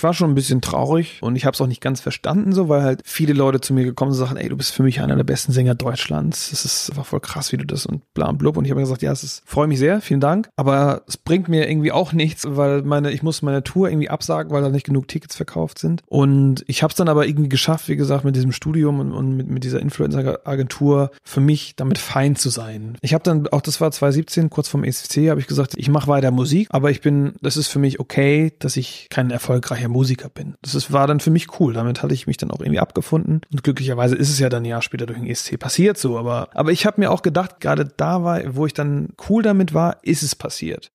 Ich war schon ein bisschen traurig und ich habe es auch nicht ganz verstanden, so, weil halt viele Leute zu mir gekommen sind und sagen, ey, du bist für mich einer der besten Sänger Deutschlands. Das ist einfach voll krass, wie du das und bla und blub. Und ich habe gesagt, ja, es ist, freue mich sehr, vielen Dank. Aber es bringt mir irgendwie auch nichts, weil meine, ich muss meine Tour irgendwie absagen, weil da nicht genug Tickets verkauft sind. Und ich habe es dann aber irgendwie geschafft, wie gesagt, mit diesem Studium und, und mit, mit dieser Influencer-Agentur für mich damit fein zu sein. Ich habe dann, auch das war 2017, kurz vom ECC, habe ich gesagt, ich mache weiter Musik, aber ich bin, das ist für mich okay, dass ich kein erfolgreicher Musiker bin. Das ist, war dann für mich cool. Damit hatte ich mich dann auch irgendwie abgefunden. Und glücklicherweise ist es ja dann ein Jahr später durch den ESC passiert so. Aber, aber ich habe mir auch gedacht, gerade da war, wo ich dann cool damit war, ist es passiert.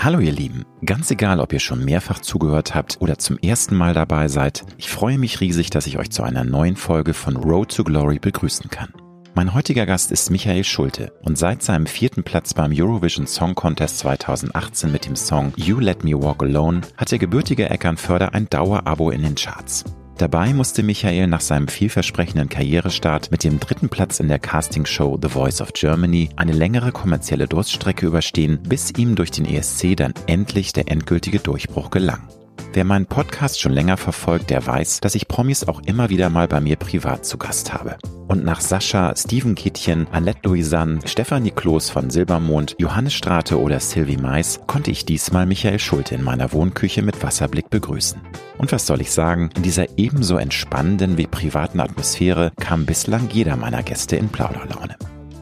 Hallo ihr Lieben, ganz egal, ob ihr schon mehrfach zugehört habt oder zum ersten Mal dabei seid, ich freue mich riesig, dass ich euch zu einer neuen Folge von Road to Glory begrüßen kann. Mein heutiger Gast ist Michael Schulte und seit seinem vierten Platz beim Eurovision Song Contest 2018 mit dem Song You Let Me Walk Alone hat der gebürtige Eckernförder ein Dauerabo in den Charts. Dabei musste Michael nach seinem vielversprechenden Karrierestart mit dem dritten Platz in der Castingshow The Voice of Germany eine längere kommerzielle Durststrecke überstehen, bis ihm durch den ESC dann endlich der endgültige Durchbruch gelang. Wer meinen Podcast schon länger verfolgt, der weiß, dass ich Promis auch immer wieder mal bei mir privat zu Gast habe. Und nach Sascha, Steven Kittchen, Annette Louisanne, Stefanie Kloß von Silbermond, Johannes Strate oder Sylvie Mais konnte ich diesmal Michael Schulte in meiner Wohnküche mit Wasserblick begrüßen. Und was soll ich sagen, in dieser ebenso entspannenden wie privaten Atmosphäre kam bislang jeder meiner Gäste in Plauderlaune.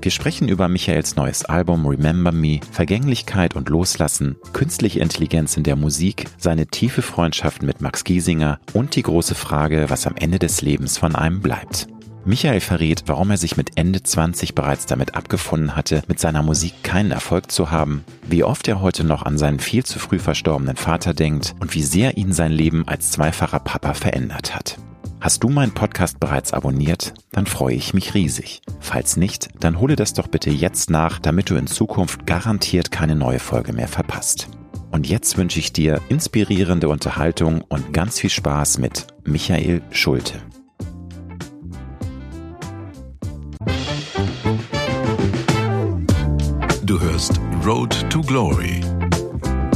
Wir sprechen über Michaels neues Album Remember Me, Vergänglichkeit und Loslassen, künstliche Intelligenz in der Musik, seine tiefe Freundschaft mit Max Giesinger und die große Frage, was am Ende des Lebens von einem bleibt. Michael verrät, warum er sich mit Ende 20 bereits damit abgefunden hatte, mit seiner Musik keinen Erfolg zu haben, wie oft er heute noch an seinen viel zu früh verstorbenen Vater denkt und wie sehr ihn sein Leben als zweifacher Papa verändert hat. Hast du meinen Podcast bereits abonniert? Dann freue ich mich riesig. Falls nicht, dann hole das doch bitte jetzt nach, damit du in Zukunft garantiert keine neue Folge mehr verpasst. Und jetzt wünsche ich dir inspirierende Unterhaltung und ganz viel Spaß mit Michael Schulte. Du hörst Road to Glory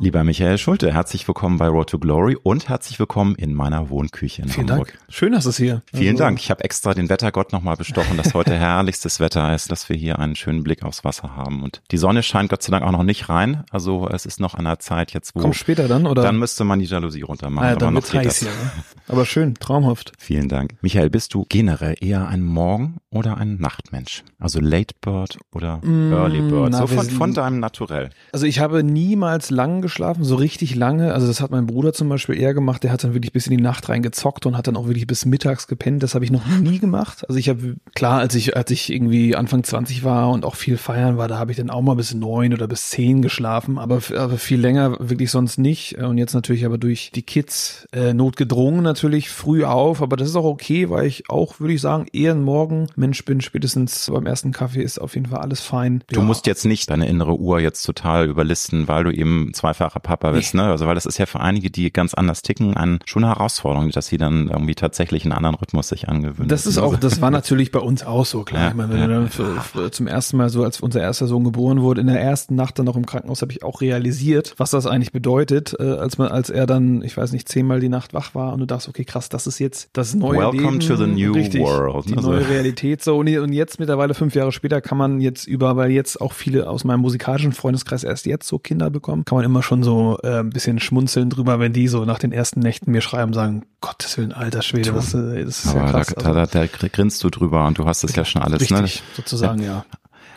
Lieber Michael Schulte, herzlich willkommen bei Road to Glory und herzlich willkommen in meiner Wohnküche in Vielen Hamburg. Dank. Schön, dass es hier. Vielen Also, Dank. Ich habe extra den Wettergott nochmal bestochen, dass heute herrlichstes Wetter ist, dass wir hier einen schönen Blick aufs Wasser haben. Und die Sonne scheint Gott sei Dank auch noch nicht rein. Also es ist noch an der Zeit jetzt, wo Kommt später dann, oder? dann müsste man die Jalousie runtermachen. ah, ja, aber dann noch wird's geht heiß hier. Ne? Aber schön, traumhaft. Vielen Dank. Michael, bist du generell eher ein Morgen- oder ein Nachtmensch? Also Late Bird oder Early Bird? Na, so von, von deinem Naturell. Also ich habe niemals lang geschlafen, so richtig lange. Also das hat mein Bruder zum Beispiel eher gemacht. Der hat dann wirklich bis in die Nacht reingezockt und hat dann auch wirklich bis mittags gepennt. Das habe ich noch nie gemacht. Also ich habe, klar, als ich, als ich irgendwie Anfang 20 war und auch viel feiern war, da habe ich dann auch mal bis neun oder bis zehn geschlafen. Aber, aber viel länger wirklich sonst nicht. Und jetzt natürlich aber durch die Kids äh, notgedrungen natürlich früh auf. Aber das ist auch okay, weil ich auch, würde ich sagen, eher ein Morgenmensch bin. Spätestens beim ersten Kaffee ist auf jeden Fall alles fein. Du Ja. musst jetzt nicht deine innere Uhr jetzt total überlisten, weil du eben zweifacher Papa bist, ne? Also weil das ist ja für einige, die ganz anders ticken, eine schon eine Herausforderung, dass sie dann irgendwie tatsächlich einen anderen Rhythmus sich angewöhnen. Das ist auch, Also- das war natürlich bei uns auch so, klar. Ja, ich meine, wenn ja. du dann für, für, zum ersten Mal so, als unser erster Sohn geboren wurde, in der ersten Nacht dann noch im Krankenhaus, habe ich auch realisiert, was das eigentlich bedeutet, äh, als man, als er dann, ich weiß nicht, zehnmal die Nacht wach war und du dachtest, okay, krass, das ist jetzt das neue Welcome Leben. to the new Richtig, world, Die ne, so. neue Realität. So, und, und jetzt mittlerweile fünf Jahre später kann man jetzt über, weil jetzt auch viele aus meinem musikalischen Freundeskreis erst jetzt so Kinder bekommen, kann man immer schon so äh, ein bisschen schmunzeln drüber, wenn die so nach den ersten Nächten mir schreiben und sagen, Gottes Willen, alter Schwede, was, äh, das ist ja Aber krass. da, da, da, da grinst du drüber und du hast es ja schon alles, ne? Richtig, sozusagen, ja.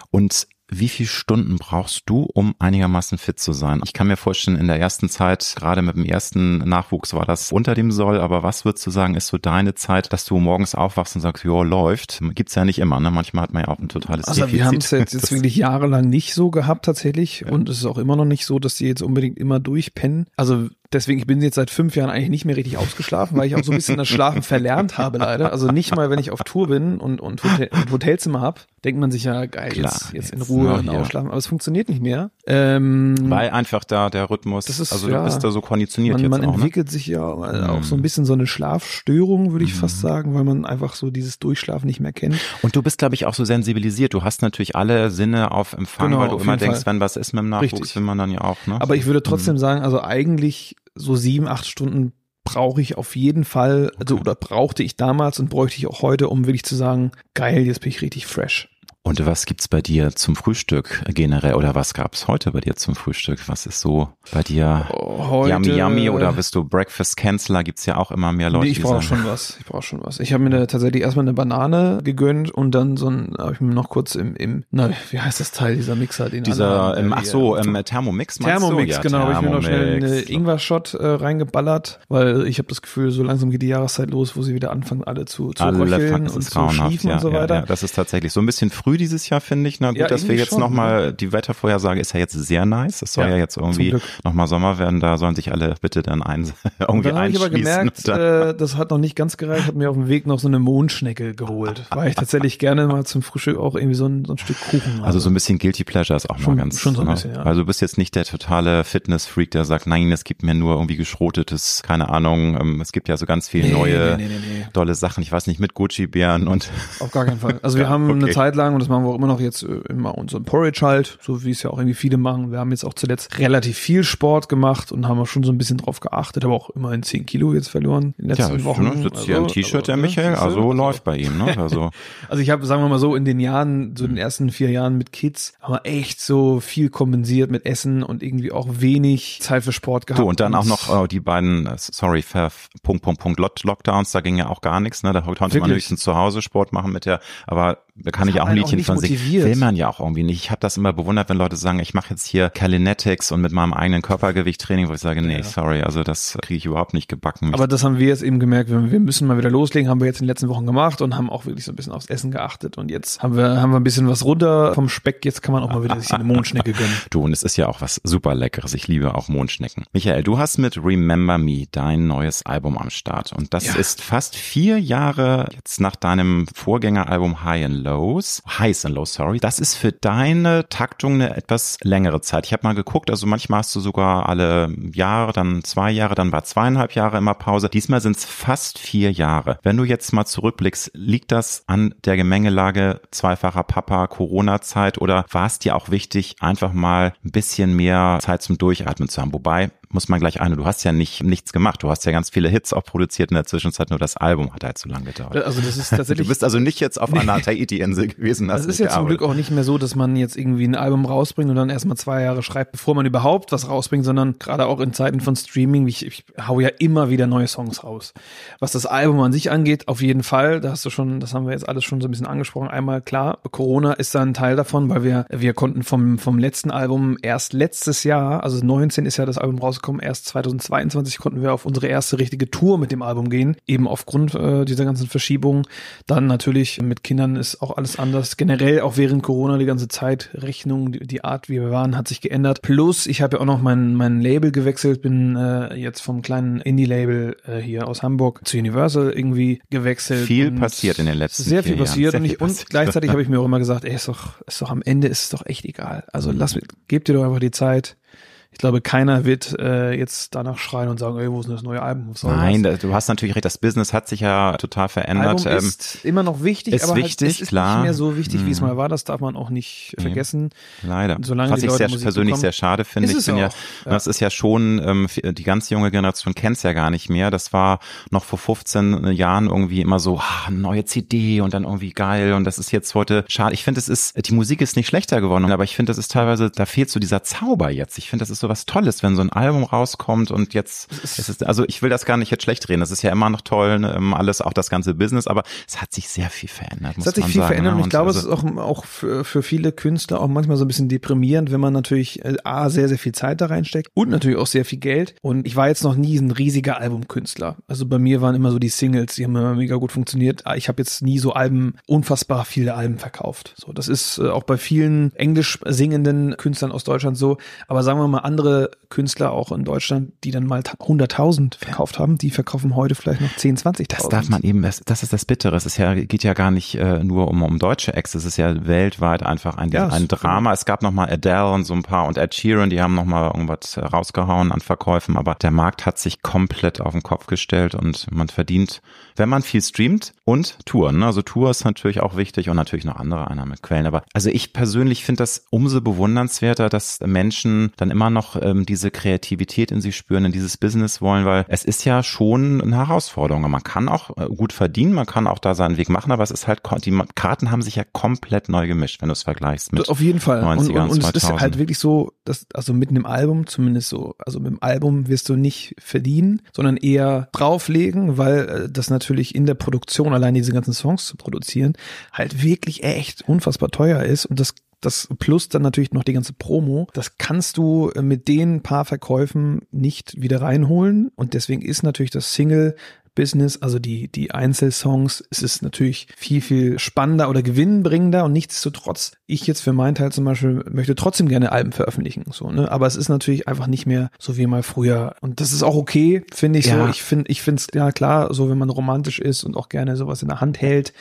Und wie viele Stunden brauchst du, um einigermaßen fit zu sein? Ich kann mir vorstellen, in der ersten Zeit, gerade mit dem ersten Nachwuchs, war das unter dem Soll. Aber was würdest du sagen, ist so deine Zeit, dass du morgens aufwachst und sagst, jo, läuft? Gibt's ja nicht immer, ne? Manchmal hat man ja auch ein totales Also Defizit. wir haben es jetzt, jetzt wirklich jahrelang nicht so gehabt tatsächlich und es ist auch immer noch nicht so, dass die jetzt unbedingt immer durchpennen. Also Deswegen, ich bin jetzt seit fünf Jahren eigentlich nicht mehr richtig ausgeschlafen, weil ich auch so ein bisschen das Schlafen verlernt habe leider. Also nicht mal, wenn ich auf Tour bin und, und, Hotel, und Hotelzimmer habe, denkt man sich ja, geil, Klar, jetzt, jetzt in Ruhe hier. ausschlafen. Aber es funktioniert nicht mehr. Ähm, Weil einfach da der Rhythmus, Das ist, also ja, du bist da so konditioniert man, jetzt man auch, ne? entwickelt sich ja auch so ein Mhm. bisschen so eine Schlafstörung, würde ich Mhm. fast sagen, weil man einfach so dieses Durchschlafen nicht mehr kennt. Und du bist, glaube ich, auch so sensibilisiert. Du hast natürlich alle Sinne auf Empfang, Genau, weil du immer denkst, Fall. wenn was ist mit dem Nachwuchs, Richtig. will man dann ja auch, ne? Aber ich würde trotzdem Mhm. sagen, also eigentlich so sieben, acht Stunden brauche ich auf jeden Fall, also Okay. oder brauchte ich damals und bräuchte ich auch heute, um wirklich zu sagen, geil, jetzt bin ich richtig fresh. Und was gibt's bei dir zum Frühstück generell oder was gab's heute bei dir zum Frühstück? Was ist so bei dir Heute, yummy yummy oder bist du Breakfast Canceler? Gibt's ja auch immer mehr Leute, nee, ich brauche schon was. Ich brauche schon was. Ich habe mir da tatsächlich erstmal eine Banane gegönnt und dann so ein, habe ich mir noch kurz im, im, na, wie heißt das Teil, dieser Mixer, den dieser, ähm, äh, ach so, ähm, Thermomix meinst Thermomix, du? Ja, genau, habe ich mir noch schnell eine Thermomix. Ingwer-Shot äh, reingeballert, weil ich habe das Gefühl, so langsam geht die Jahreszeit los, wo sie wieder anfangen, alle zu, zu Alle und zu schliefen ja, und so ja, weiter. Ja, das ist tatsächlich so ein bisschen früh dieses Jahr, finde ich. Na gut, Ja, dass wir jetzt schon, nochmal, die Wettervorhersage ist ja jetzt sehr nice. Es soll ja, Ja, jetzt irgendwie nochmal Sommer werden. Da sollen sich alle bitte dann ein, irgendwie dann habe ich aber einschließen. gemerkt, äh, das hat noch nicht ganz gereicht, habe mir auf dem Weg noch so eine Mondschnecke geholt, weil ich tatsächlich gerne mal zum Frühstück auch irgendwie so ein, so ein Stück Kuchen habe. Also so ein bisschen Guilty Pleasure ist auch Schon- mal ganz. schon so ein ne? bisschen, ja. Also du bist jetzt nicht der totale Fitness-Freak, der sagt, nein, es gibt mir nur irgendwie geschrotetes, keine Ahnung. ähm, Es gibt ja so ganz viele Nee, neue, nee, nee, nee, nee. Dolle Sachen. Ich weiß nicht, mit Gucci-Bären und Auf gar keinen Fall. Also wir Ja, haben okay. eine Zeit lang, und das machen wir auch immer noch jetzt, äh, immer unseren Porridge halt, so wie es ja auch irgendwie viele machen. Wir haben jetzt auch zuletzt relativ viel Sport gemacht und haben auch schon so ein bisschen drauf geachtet, aber auch immerhin 10 Kilo jetzt verloren in den ja, letzten ich Wochen. ne, sitzt hier im Also, T-Shirt, also, der ne, Michael, also läuft bei ihm, ne? Also Also ich habe, sagen wir mal so, in den Jahren, so den ersten vier Jahren mit Kids, haben wir echt so viel kompensiert mit Essen und irgendwie auch wenig Zeit für Sport gehabt. Du, und dann auch noch äh, die beiden, äh, sorry, Punkt, Punkt, Punkt, Lock- Lockdowns, da ging ja auch gar nichts, ne? Da konnte man Wirklich? höchstens zu Hause Sport machen mit der, aber da kann Das ich auch ein auch Liedchen von singen. motiviert. Will man ja auch irgendwie nicht. Ich habe das immer bewundert, wenn Leute sagen, ich mache jetzt hier Kalinetics und mit meinem eigenen Körpergewicht Training, wo ich sage, nee, Ja. sorry, also das kriege ich überhaupt nicht gebacken. Aber das haben wir jetzt eben gemerkt, wir, müssen mal wieder loslegen, haben wir jetzt in den letzten Wochen gemacht und haben auch wirklich so ein bisschen aufs Essen geachtet. Und jetzt haben wir, haben wir ein bisschen was runter vom Speck, jetzt kann man auch mal wieder sich eine Mondschnecke gönnen. Du, und es ist ja auch was super Leckeres. Ich liebe auch Mondschnecken. Michael, du hast mit Remember Me dein neues Album am Start. Und das Ja. ist fast vier Jahre jetzt nach deinem Vorgängeralbum High and Lows. Highs and Lows, sorry. Das ist für deine Taktung eine etwas längere Zeit. Ich habe mal geguckt, also manchmal hast du sogar alle Jahre, dann zwei Jahre, dann war zweieinhalb Jahre immer Pause. Diesmal sind es fast vier Jahre. Wenn du jetzt mal zurückblickst, liegt das an der Gemengelage zweifacher Papa, Corona-Zeit oder war es dir auch wichtig, einfach mal ein bisschen mehr Zeit zum Durchatmen zu haben? Wobei, muss man gleich ein, du hast ja nicht nichts gemacht. Du hast ja ganz viele Hits auch produziert in der Zwischenzeit, nur das Album hat halt zu lange gedauert. Also das ist tatsächlich. Du bist also nicht jetzt auf einer Tahiti-Insel gewesen. Das ist ja zum Glück auch nicht mehr so, dass man jetzt irgendwie ein Album rausbringt und dann erstmal zwei Jahre schreibt, bevor man überhaupt was rausbringt, sondern gerade auch in Zeiten von Streaming, ich, ich hau ja immer wieder neue Songs raus. Was das Album an sich angeht, auf jeden Fall, da hast du schon, das haben wir jetzt alles schon so ein bisschen angesprochen. Einmal klar, Corona ist da ein Teil davon, weil wir, wir konnten vom, vom letzten Album erst letztes Jahr, also 19 ist ja das Album rausgekommen, erst 2022 konnten wir auf unsere erste richtige Tour mit dem Album gehen, eben aufgrund äh, dieser ganzen Verschiebungen. Dann natürlich mit Kindern ist auch alles anders. Generell auch während Corona die ganze Zeit Rechnung, die, die Art, wie wir waren, hat sich geändert. Plus, ich habe ja auch noch mein, mein Label gewechselt, bin äh, jetzt vom kleinen Indie-Label äh, hier aus Hamburg zu Universal irgendwie gewechselt. Viel Und passiert in den letzten Sehr viel Jahren. passiert Sehr und, viel und passiert. gleichzeitig habe ich mir auch immer gesagt, ey, ist doch, ist doch am Ende ist es doch echt egal. Also lass mir, gebt dir doch einfach die Zeit. Ich glaube, keiner wird äh, jetzt danach schreien und sagen, ey, wo ist denn das neue Album? Nein, das? da- du hast natürlich recht, das Business hat sich ja total verändert. Album Ähm, ist immer noch wichtig, ist aber wichtig, halt, es ist klar. nicht mehr so wichtig, wie es Mhm. mal war. Das darf man auch nicht Nee. vergessen. Leider. Solange Was die ich Leute sehr Musik persönlich bekommen. sehr schade finde. Ist ich es bin ja, auch, ja. das ist ja schon, ähm, die ganz junge Generation kennt's ja gar nicht mehr. Das war noch vor 15 Jahren irgendwie immer so, ah, neue CD und dann irgendwie geil. Und das ist jetzt heute schade. Ich finde, es ist, die Musik ist nicht schlechter geworden, aber ich finde, das ist teilweise, da fehlt so dieser Zauber jetzt. Ich finde, das ist so was Tolles, wenn so ein Album rauskommt und jetzt, es ist, also ich will das gar nicht jetzt schlecht reden. Das ist ja immer noch toll, ne, ähm, alles, auch das ganze Business, aber es hat sich sehr viel verändert. Es hat sich viel sagen, verändert ne? und ich glaube, also, es ist auch, auch für, für viele Künstler auch manchmal so ein bisschen deprimierend, wenn man natürlich äh, A, sehr, sehr viel Zeit da reinsteckt und natürlich auch sehr viel Geld. Und ich war jetzt noch nie ein riesiger Albumkünstler. Also bei mir waren immer so die Singles, die haben immer mega gut funktioniert. Ah, Ich habe jetzt nie so Alben, unfassbar viele Alben verkauft. So, das ist äh, auch bei vielen englisch singenden Künstlern aus Deutschland so. Aber sagen wir mal, andere Künstler auch in Deutschland, die dann mal 100.000 verkauft haben, die verkaufen heute vielleicht noch 10, 20.000. Das darf man eben, das, das ist das Bittere. Es ist ja, geht ja gar nicht äh, nur um, um deutsche Acts, es ist ja weltweit einfach ein, ja, ein Drama. Es gab noch mal Adele und so ein paar und Ed Sheeran, die haben noch mal irgendwas rausgehauen an Verkäufen, aber der Markt hat sich komplett auf den Kopf gestellt und man verdient, wenn man viel streamt und Touren. Ne? Also Tour ist natürlich auch wichtig und natürlich noch andere Einnahmequellen. Aber also ich persönlich finde das umso bewundernswerter, dass Menschen dann immer noch ähm, diese Kreativität in sich spüren, in dieses Business wollen, weil es ist ja schon eine Herausforderung. Man kann auch äh, gut verdienen, man kann auch da seinen Weg machen, aber es ist halt, die Karten haben sich ja komplett neu gemischt, wenn du es vergleichst mit Auf jeden Fall. 90er und, und, und, und es ist halt wirklich so, dass, also mit einem Album, zumindest so, also mit dem Album wirst du nicht verdienen, sondern eher drauflegen, weil äh, das natürlich in der Produktion, allein diese ganzen Songs zu produzieren, halt wirklich echt unfassbar teuer ist und das das plus dann natürlich noch die ganze Promo. Das kannst du mit den paar Verkäufen nicht wieder reinholen. Und deswegen ist natürlich das Single Business, also die, die Einzelsongs, es ist natürlich viel, viel spannender oder gewinnbringender und nichtsdestotrotz, ich jetzt für meinen Teil zum Beispiel möchte trotzdem gerne Alben veröffentlichen, so, ne, aber es ist natürlich einfach nicht mehr so wie mal früher und das ist auch okay, finde ich ja. so, ich finde, ich finde es, ja klar, so wenn man romantisch ist und auch gerne sowas in der Hand hält,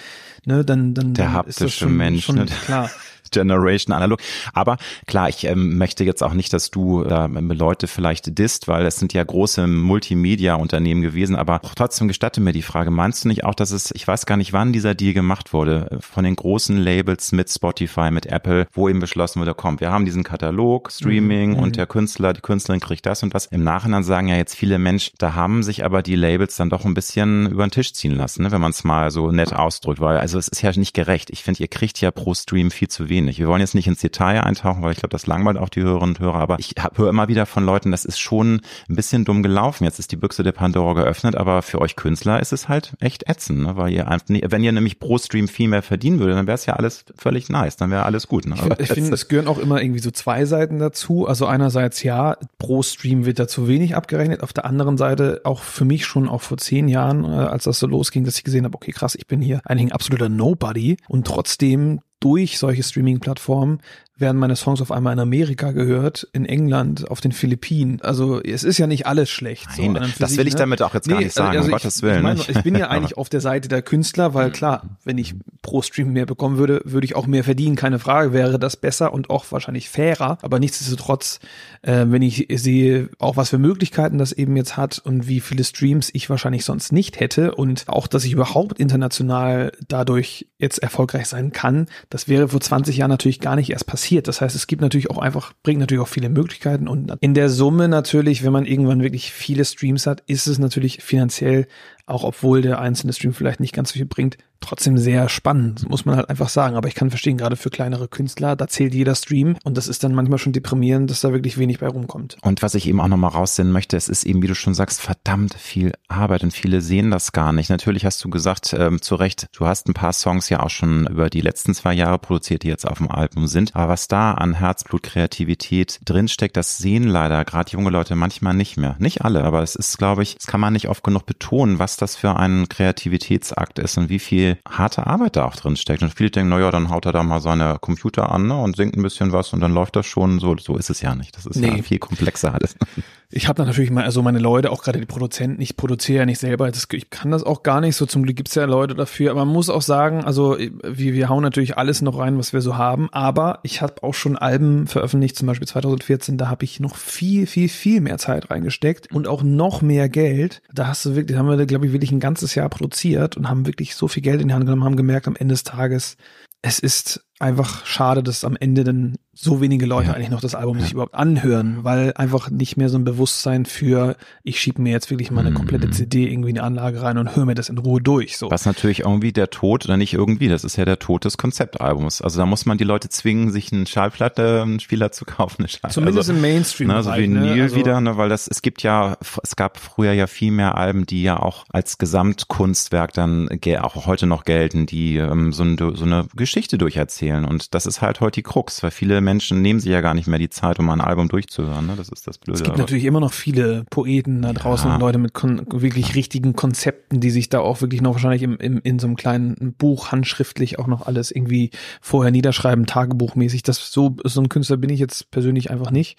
ne, dann, dann, der dann ist das schon, Mensch, schon ne? klar. Generation analog. Aber klar, ich ähm, möchte jetzt auch nicht, dass du äh, Leute vielleicht disst, weil es sind ja große Multimedia-Unternehmen gewesen. Aber trotzdem gestatte mir die Frage, meinst du nicht auch, dass es, ich weiß gar nicht, wann dieser Deal gemacht wurde, von den großen Labels mit Spotify, mit Apple, wo eben beschlossen wurde, kommt, wir haben diesen Katalog, Streaming mhm. und der Künstler, die Künstlerin kriegt das und das. Im Nachhinein sagen ja jetzt viele Menschen, da haben sich aber die Labels dann doch ein bisschen über den Tisch ziehen lassen, ne, wenn man es mal so nett ausdrückt, weil also es ist ja nicht gerecht. Ich finde, ihr kriegt ja pro Stream viel zu wenig wenig. Wir wollen jetzt nicht ins Detail eintauchen, weil ich glaube, das langweilt auch die Hörerinnen und Hörer, aber ich höre immer wieder von Leuten, das ist schon ein bisschen dumm gelaufen. Jetzt ist die Büchse der Pandora geöffnet, aber für euch Künstler ist es halt echt ätzend, ne? weil ihr einfach, wenn ihr nämlich pro Stream viel mehr verdienen würdet, dann wäre es ja alles völlig nice, dann wäre alles gut. Ne? ich, ich finde, es gehören auch immer irgendwie so zwei Seiten dazu. Also einerseits ja, pro Stream wird da zu wenig abgerechnet. Auf der anderen Seite auch für mich schon auch vor zehn Jahren, äh, als das so losging, dass ich gesehen habe, okay, krass, ich bin hier eigentlich ein absoluter Nobody und trotzdem durch solche Streaming-Plattformen werden meine Songs auf einmal in Amerika gehört, in England, auf den Philippinen. Also es ist ja nicht alles schlecht. Nein, so das will ich ne? damit auch jetzt gar nicht sagen, also um ich, Gottes Willen. Ich, mein, ich bin ja eigentlich auf der Seite der Künstler, weil klar, wenn ich pro Stream mehr bekommen würde, würde ich auch mehr verdienen, keine Frage, wäre das besser und auch wahrscheinlich fairer. Aber nichtsdestotrotz, äh, wenn ich sehe, auch was für Möglichkeiten das eben jetzt hat und wie viele Streams ich wahrscheinlich sonst nicht hätte und auch, dass ich überhaupt international dadurch jetzt erfolgreich sein kann, das wäre vor 20 Jahren natürlich gar nicht erst passiert. Das heißt, es gibt natürlich auch einfach, bringt natürlich auch viele Möglichkeiten und in der Summe natürlich, wenn man irgendwann wirklich viele Streams hat, ist es natürlich finanziell auch obwohl der einzelne Stream vielleicht nicht ganz so viel bringt, trotzdem sehr spannend, muss man halt einfach sagen. Aber ich kann verstehen, gerade für kleinere Künstler, da zählt jeder Stream und das ist dann manchmal schon deprimierend, dass da wirklich wenig bei rumkommt. Und was ich eben auch nochmal raussehen möchte, es ist eben, wie du schon sagst, verdammt viel Arbeit und viele sehen das gar nicht. Natürlich hast du gesagt, ähm, zu Recht, du hast ein paar Songs ja auch schon über die letzten zwei Jahre produziert, die jetzt auf dem Album sind. Aber was da an Herzblut, Kreativität drinsteckt, das sehen leider gerade junge Leute manchmal nicht mehr. Nicht alle, aber es ist, glaube ich, das kann man nicht oft genug betonen, was das für ein Kreativitätsakt ist und wie viel harte Arbeit da auch drin steckt. Und viele denken, naja, dann haut er da mal seine Computer an ne, und singt ein bisschen was und dann läuft das schon. So, so ist es ja nicht. Das ist nee. ja viel komplexer alles. Ich habe da natürlich mal, also meine Leute, auch gerade die Produzenten, ich produziere ja nicht selber, das, ich kann das auch gar nicht so, zum Glück gibt's ja Leute dafür, aber man muss auch sagen, also wir, wir hauen natürlich alles noch rein, was wir so haben, aber ich habe auch schon Alben veröffentlicht, zum Beispiel 2014, da habe ich noch viel, viel, viel mehr Zeit reingesteckt und auch noch mehr Geld. Da hast du wirklich, haben wir, glaube ich, wirklich ein ganzes Jahr produziert und haben wirklich so viel Geld in die Hand genommen, haben gemerkt am Ende des Tages, es ist einfach schade, dass am Ende dann so wenige Leute ja. eigentlich noch das Album ja. sich überhaupt anhören, weil einfach nicht mehr so ein Bewusstsein für, ich schiebe mir jetzt wirklich mal eine komplette mhm. CD irgendwie in eine Anlage rein und höre mir das in Ruhe durch. So. Was natürlich irgendwie der Tod, oder nicht irgendwie, das ist ja der Tod des Konzeptalbums. Also da muss man die Leute zwingen, sich einen Schallplattenspieler zu kaufen. Eine Zumindest also, im Mainstream. Ne, so wie ne? Neil also, wieder, ne, weil das, es gibt ja, es gab früher ja viel mehr Alben, die ja auch als Gesamtkunstwerk dann auch heute noch gelten, die ähm, so, eine, so eine Geschichte durcherzählen erzählen. Und das ist halt heute die Krux, weil viele Menschen nehmen sich ja gar nicht mehr die Zeit, um ein Album durchzuhören. Ne? Das ist das Blöde. Es gibt natürlich immer noch viele Poeten da draußen ja. und Leute mit wirklich richtigen Konzepten, die sich da auch wirklich noch wahrscheinlich im, im, in so einem kleinen Buch handschriftlich auch noch alles irgendwie vorher niederschreiben, tagebuchmäßig. Das so, so ein Künstler bin ich jetzt persönlich einfach nicht.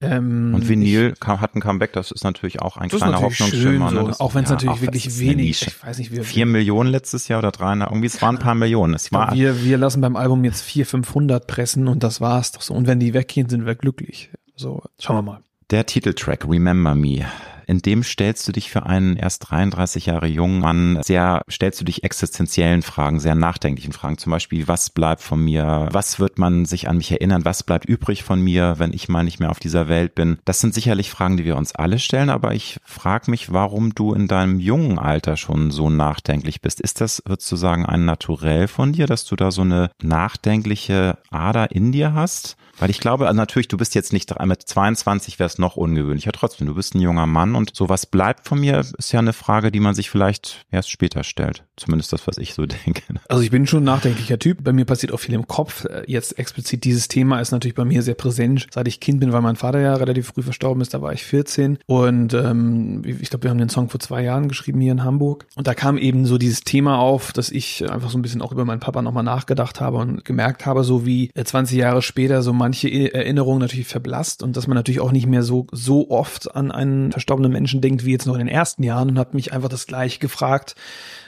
Ähm, und Vinyl kam, hat ein Comeback, das ist natürlich auch ein kleiner Hoffnungsschimmer. So, ne? auch wenn es ja, natürlich wirklich wenig, ich weiß nicht, wie vier Millionen letztes Jahr oder drei, irgendwie es waren ein paar Millionen. Es war wir, wir lassen beim Album jetzt vier, 500 pressen und das war's doch so. Und wenn die weggehen, sind wir glücklich. So, schauen wir mal. Der Titeltrack Remember Me in dem stellst du dich für einen erst 33 Jahre jungen Mann sehr, stellst du dich existenziellen Fragen, sehr nachdenklichen Fragen. Zum Beispiel, was bleibt von mir? Was wird man sich an mich erinnern? Was bleibt übrig von mir, wenn ich mal nicht mehr auf dieser Welt bin? Das sind sicherlich Fragen, die wir uns alle stellen, aber ich frage mich, warum du in deinem jungen Alter schon so nachdenklich bist. Ist das, würdest du sagen, ein Naturell von dir, dass du da so eine nachdenkliche Ader in dir hast? Weil ich glaube, also natürlich, du bist jetzt nicht mit 22 wäre es noch ungewöhnlicher. Trotzdem, du bist ein junger Mann und sowas bleibt von mir, ist ja eine Frage, die man sich vielleicht erst später stellt. Zumindest das, was ich so denke. Also ich bin schon ein nachdenklicher Typ. Bei mir passiert auch viel im Kopf. Jetzt explizit dieses Thema ist natürlich bei mir sehr präsent, seit ich Kind bin, weil mein Vater ja relativ früh verstorben ist. Da war ich 14 und ähm, ich glaube, wir haben den Song vor zwei Jahren geschrieben hier in Hamburg. Und da kam eben so dieses Thema auf, dass ich einfach so ein bisschen auch über meinen Papa nochmal nachgedacht habe und gemerkt habe, so wie 20 Jahre später so manche Erinnerungen natürlich verblasst und dass man natürlich auch nicht mehr so so oft an einen verstorbenen Menschen denkt wie jetzt noch in den ersten Jahren und habe mich einfach das gleiche gefragt,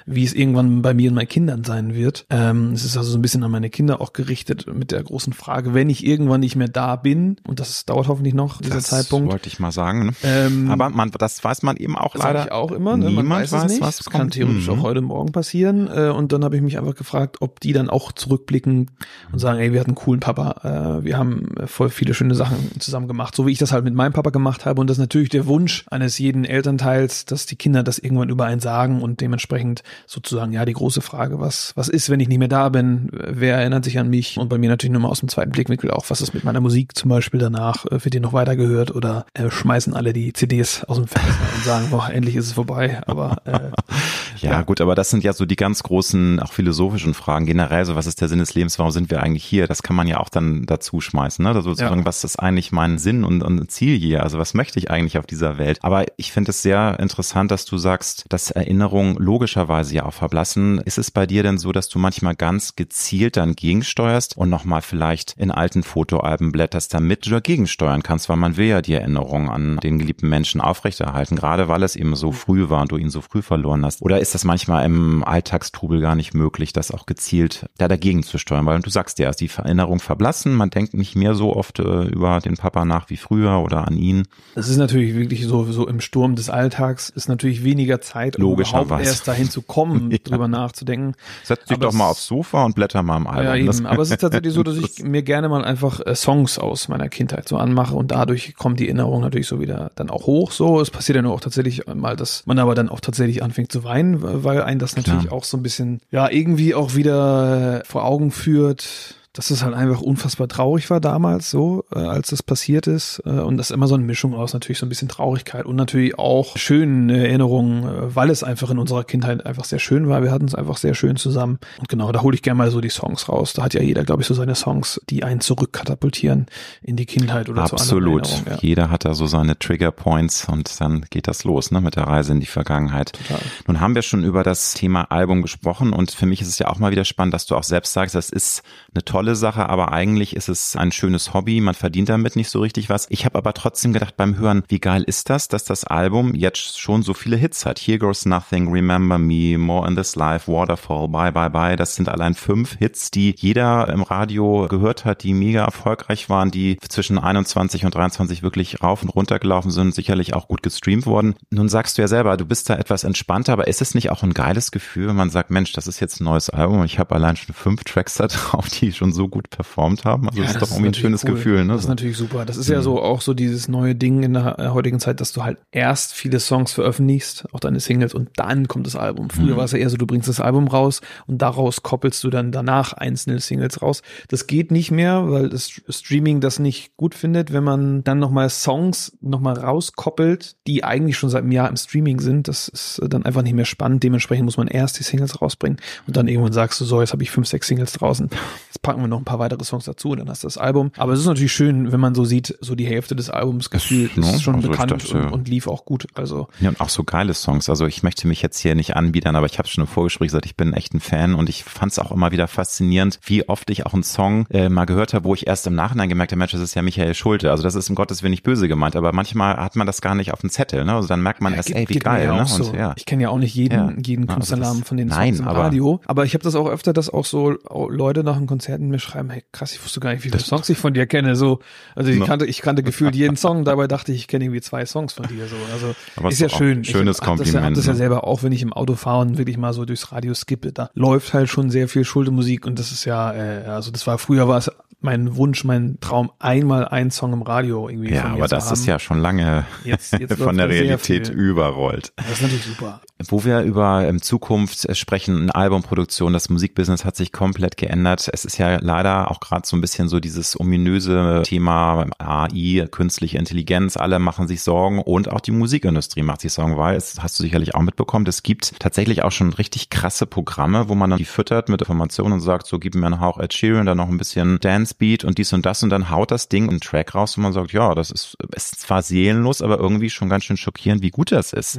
wie es irgendwann bei mir und meinen Kindern sein wird. Ähm, es ist also so ein bisschen an meine Kinder auch gerichtet mit der großen Frage, wenn ich irgendwann nicht mehr da bin, und das dauert hoffentlich noch, dieser das Zeitpunkt. wollte ich mal sagen. Ne? Ähm, Aber man, das weiß man eben auch das leider. Ich auch immer. Ne? Man weiß, weiß, es nicht. Was das kann theoretisch mhm. auch heute Morgen passieren. Äh, und dann habe ich mich einfach gefragt, ob die dann auch zurückblicken und sagen, ey, wir hatten einen coolen Papa, äh, wir haben voll viele schöne Sachen zusammen gemacht, so wie ich das halt mit meinem Papa gemacht habe. Und das ist natürlich der Wunsch eines jeden Elternteils, dass die Kinder das irgendwann über einen sagen und dementsprechend sozusagen ja die große Frage, was, was ist, wenn ich nicht mehr da bin? Wer erinnert sich an mich? Und bei mir natürlich nochmal aus dem zweiten Blickwinkel auch, was ist mit meiner Musik zum Beispiel danach? Äh, wird die noch weiter gehört oder äh, schmeißen alle die CDs aus dem Fenster und sagen, boah, endlich ist es vorbei. Aber äh, ja, ja, gut, aber das sind ja so die ganz großen, auch philosophischen Fragen. Generell, so was ist der Sinn des Lebens? Warum sind wir eigentlich hier? Das kann man ja auch dann dazu schmeißen. Ne? Also sozusagen, ja. was ist eigentlich mein Sinn und, und Ziel hier? Also was möchte ich eigentlich auf dieser Welt? Aber ich finde es sehr interessant, dass du sagst, dass Erinnerungen logischerweise ja auch verblassen. Ist es bei dir denn so, dass du manchmal ganz gezielt dann gegensteuerst und nochmal vielleicht in alten Fotoalben blätterst, damit du dagegen steuern kannst, weil man will ja die Erinnerung an den geliebten Menschen aufrechterhalten, gerade weil es eben so mhm. früh war und du ihn so früh verloren hast. Oder ist das manchmal im Alltagstrubel gar nicht möglich, das auch gezielt da dagegen zu steuern? Weil du sagst ja, die Erinnerung verblassen, man denkt nicht mehr so oft äh, über den Papa nach wie früher oder an ihn. Es ist natürlich wirklich so, so im Sturm des Alltags ist natürlich weniger Zeit, um überhaupt erst dahin zu kommen, ja. drüber nachzudenken. Setz dich Aber doch mal aufs Sofa und blätter mal im Album. Ja, eben. Aber es ist tatsächlich so, dass ich mir gerne mal einfach äh, Songs aus meiner Kindheit so anmache und dadurch kommt die Erinnerung natürlich so wieder dann auch hoch. So, es passiert ja nur auch tatsächlich mal, dass man aber dann auch tatsächlich anfängt zu weinen, weil ein das natürlich Klar. auch so ein bisschen, ja, irgendwie auch wieder vor Augen führt, dass es halt einfach unfassbar traurig war damals so, äh, als das passiert ist. Äh, und das ist immer so eine Mischung aus natürlich so ein bisschen Traurigkeit und natürlich auch schönen Erinnerungen, äh, weil es einfach in unserer Kindheit einfach sehr schön war. Wir hatten es einfach sehr schön zusammen. Und genau, da hole ich gerne mal so die Songs raus. Da hat ja jeder, glaube ich, so seine Songs, die einen zurückkatapultieren in die Kindheit oder Absolut. zu anderen ja. Jeder hat da so seine Trigger Points und dann geht das los, ne, mit der Reise in die Vergangenheit. Total. Nun haben wir schon über das Thema Album gesprochen und für mich ist es ja auch mal wieder spannend, dass du auch selbst sagst, das ist eine tolle tolle Sache, aber eigentlich ist es ein schönes Hobby. Man verdient damit nicht so richtig was. Ich habe aber trotzdem gedacht beim Hören, wie geil ist das, dass das Album jetzt schon so viele Hits hat. Here Goes Nothing, Remember Me, More in This Life, Waterfall, Bye Bye Bye. Das sind allein fünf Hits, die jeder im Radio gehört hat, die mega erfolgreich waren, die zwischen 21 und 23 wirklich rauf und runter gelaufen sind, sicherlich auch gut gestreamt worden. Nun sagst du ja selber, du bist da etwas entspannter, aber ist es nicht auch ein geiles Gefühl, wenn man sagt, Mensch, das ist jetzt ein neues Album und ich habe allein schon fünf Tracks da drauf, die schon so gut performt haben. Also ja, das ist doch irgendwie ein schönes cool. Gefühl. Ne? Das ist natürlich super. Das ist ja so auch so dieses neue Ding in der heutigen Zeit, dass du halt erst viele Songs veröffentlichst, auch deine Singles, und dann kommt das Album. Früher mhm. war es ja eher so, du bringst das Album raus und daraus koppelst du dann danach einzelne Singles raus. Das geht nicht mehr, weil das Streaming das nicht gut findet, wenn man dann nochmal Songs nochmal rauskoppelt, die eigentlich schon seit einem Jahr im Streaming sind. Das ist dann einfach nicht mehr spannend. Dementsprechend muss man erst die Singles rausbringen und dann irgendwann sagst du so, jetzt habe ich fünf, sechs Singles draußen. Jetzt packen packen wir noch ein paar weitere Songs dazu und dann hast du das Album. Aber es ist natürlich schön, wenn man so sieht, so die Hälfte des Albums gefühlt ne? ist schon Also bekannt dachte- und, und lief auch gut. Also Ja, und auch so geile Songs. Also ich möchte mich jetzt hier nicht anbiedern, aber ich habe schon im Vorgespräch gesagt, ich bin echt ein Fan und ich fand es auch immer wieder faszinierend, wie oft ich auch einen Song äh, mal gehört habe, wo ich erst im Nachhinein gemerkt habe, Mensch, das ist ja Michael Schulte. Also das ist um Gottes Willen nicht böse gemeint, aber manchmal hat man das gar nicht auf dem Zettel. Ne? Also dann merkt man erst, geht- ey, wie geil. ja Ne? so. Und, ja. Ich kenne ja auch nicht jeden, Ja. jeden Ja, also Künstlernamen das- von den Songs Nein, im aber- Radio. Aber ich habe das auch öfter, dass auch so Leute nach einem Konzert mir schreiben, hey krass, ich wusste gar nicht, wie viele Songs ich von dir kenne. So, also ich No. kannte, ich kannte gefühlt jeden Song, dabei dachte ich, ich kenne irgendwie zwei Songs von dir. So, also Aber ist ja schön. schönes ich das, ja, hab Kompliment, das ja ne? selber auch, wenn ich im Auto fahre und wirklich mal so durchs Radio skippe, da läuft halt schon sehr viel Schulte-Musik und das ist ja, äh, also das war früher war es mein Wunsch, mein Traum, einmal einen Song im Radio irgendwie Ja, aber das haben. ist ja schon lange Jetzt- jetzt von der Realität überrollt. Das ist natürlich super. Wo wir über ähm, Zukunft äh, sprechen, Albumproduktion, das Musikbusiness hat sich komplett geändert. Es ist ja leider auch gerade so ein bisschen so dieses ominöse Thema AI, künstliche Intelligenz. Alle machen sich Sorgen und auch die Musikindustrie macht sich Sorgen, weil es hast du sicherlich auch mitbekommen. Es gibt tatsächlich auch schon richtig krasse Programme, wo man dann die füttert mit Informationen und sagt, so gib mir einen Hauch Ed Sheeran, dann noch ein bisschen Dance Beat und dies und das und dann haut das Ding einen Track raus und man sagt, ja, das ist, ist zwar seelenlos, aber irgendwie schon ganz schön schockierend, wie gut das ist.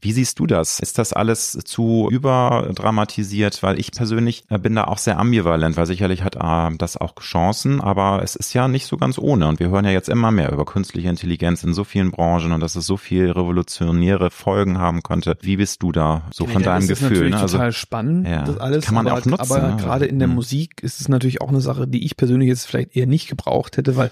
Wie siehst du das? Ist das alles zu überdramatisiert? Weil ich persönlich äh, bin da auch sehr ambivalent, weil sicherlich hat äh, das auch Chancen, aber es ist ja nicht so ganz ohne. Und wir hören ja jetzt immer mehr über künstliche Intelligenz in so vielen Branchen und dass es so viel revolutionäre Folgen haben könnte. Wie bist du da so von Ja, deinem das Gefühl? Ist natürlich ne? Also, total spannend, ja, das alles. kann man aber, auch nutzen, Aber ne? gerade in der Mhm. Musik ist es natürlich auch eine Sache, die ich persönlich jetzt vielleicht eher nicht gebraucht hätte, weil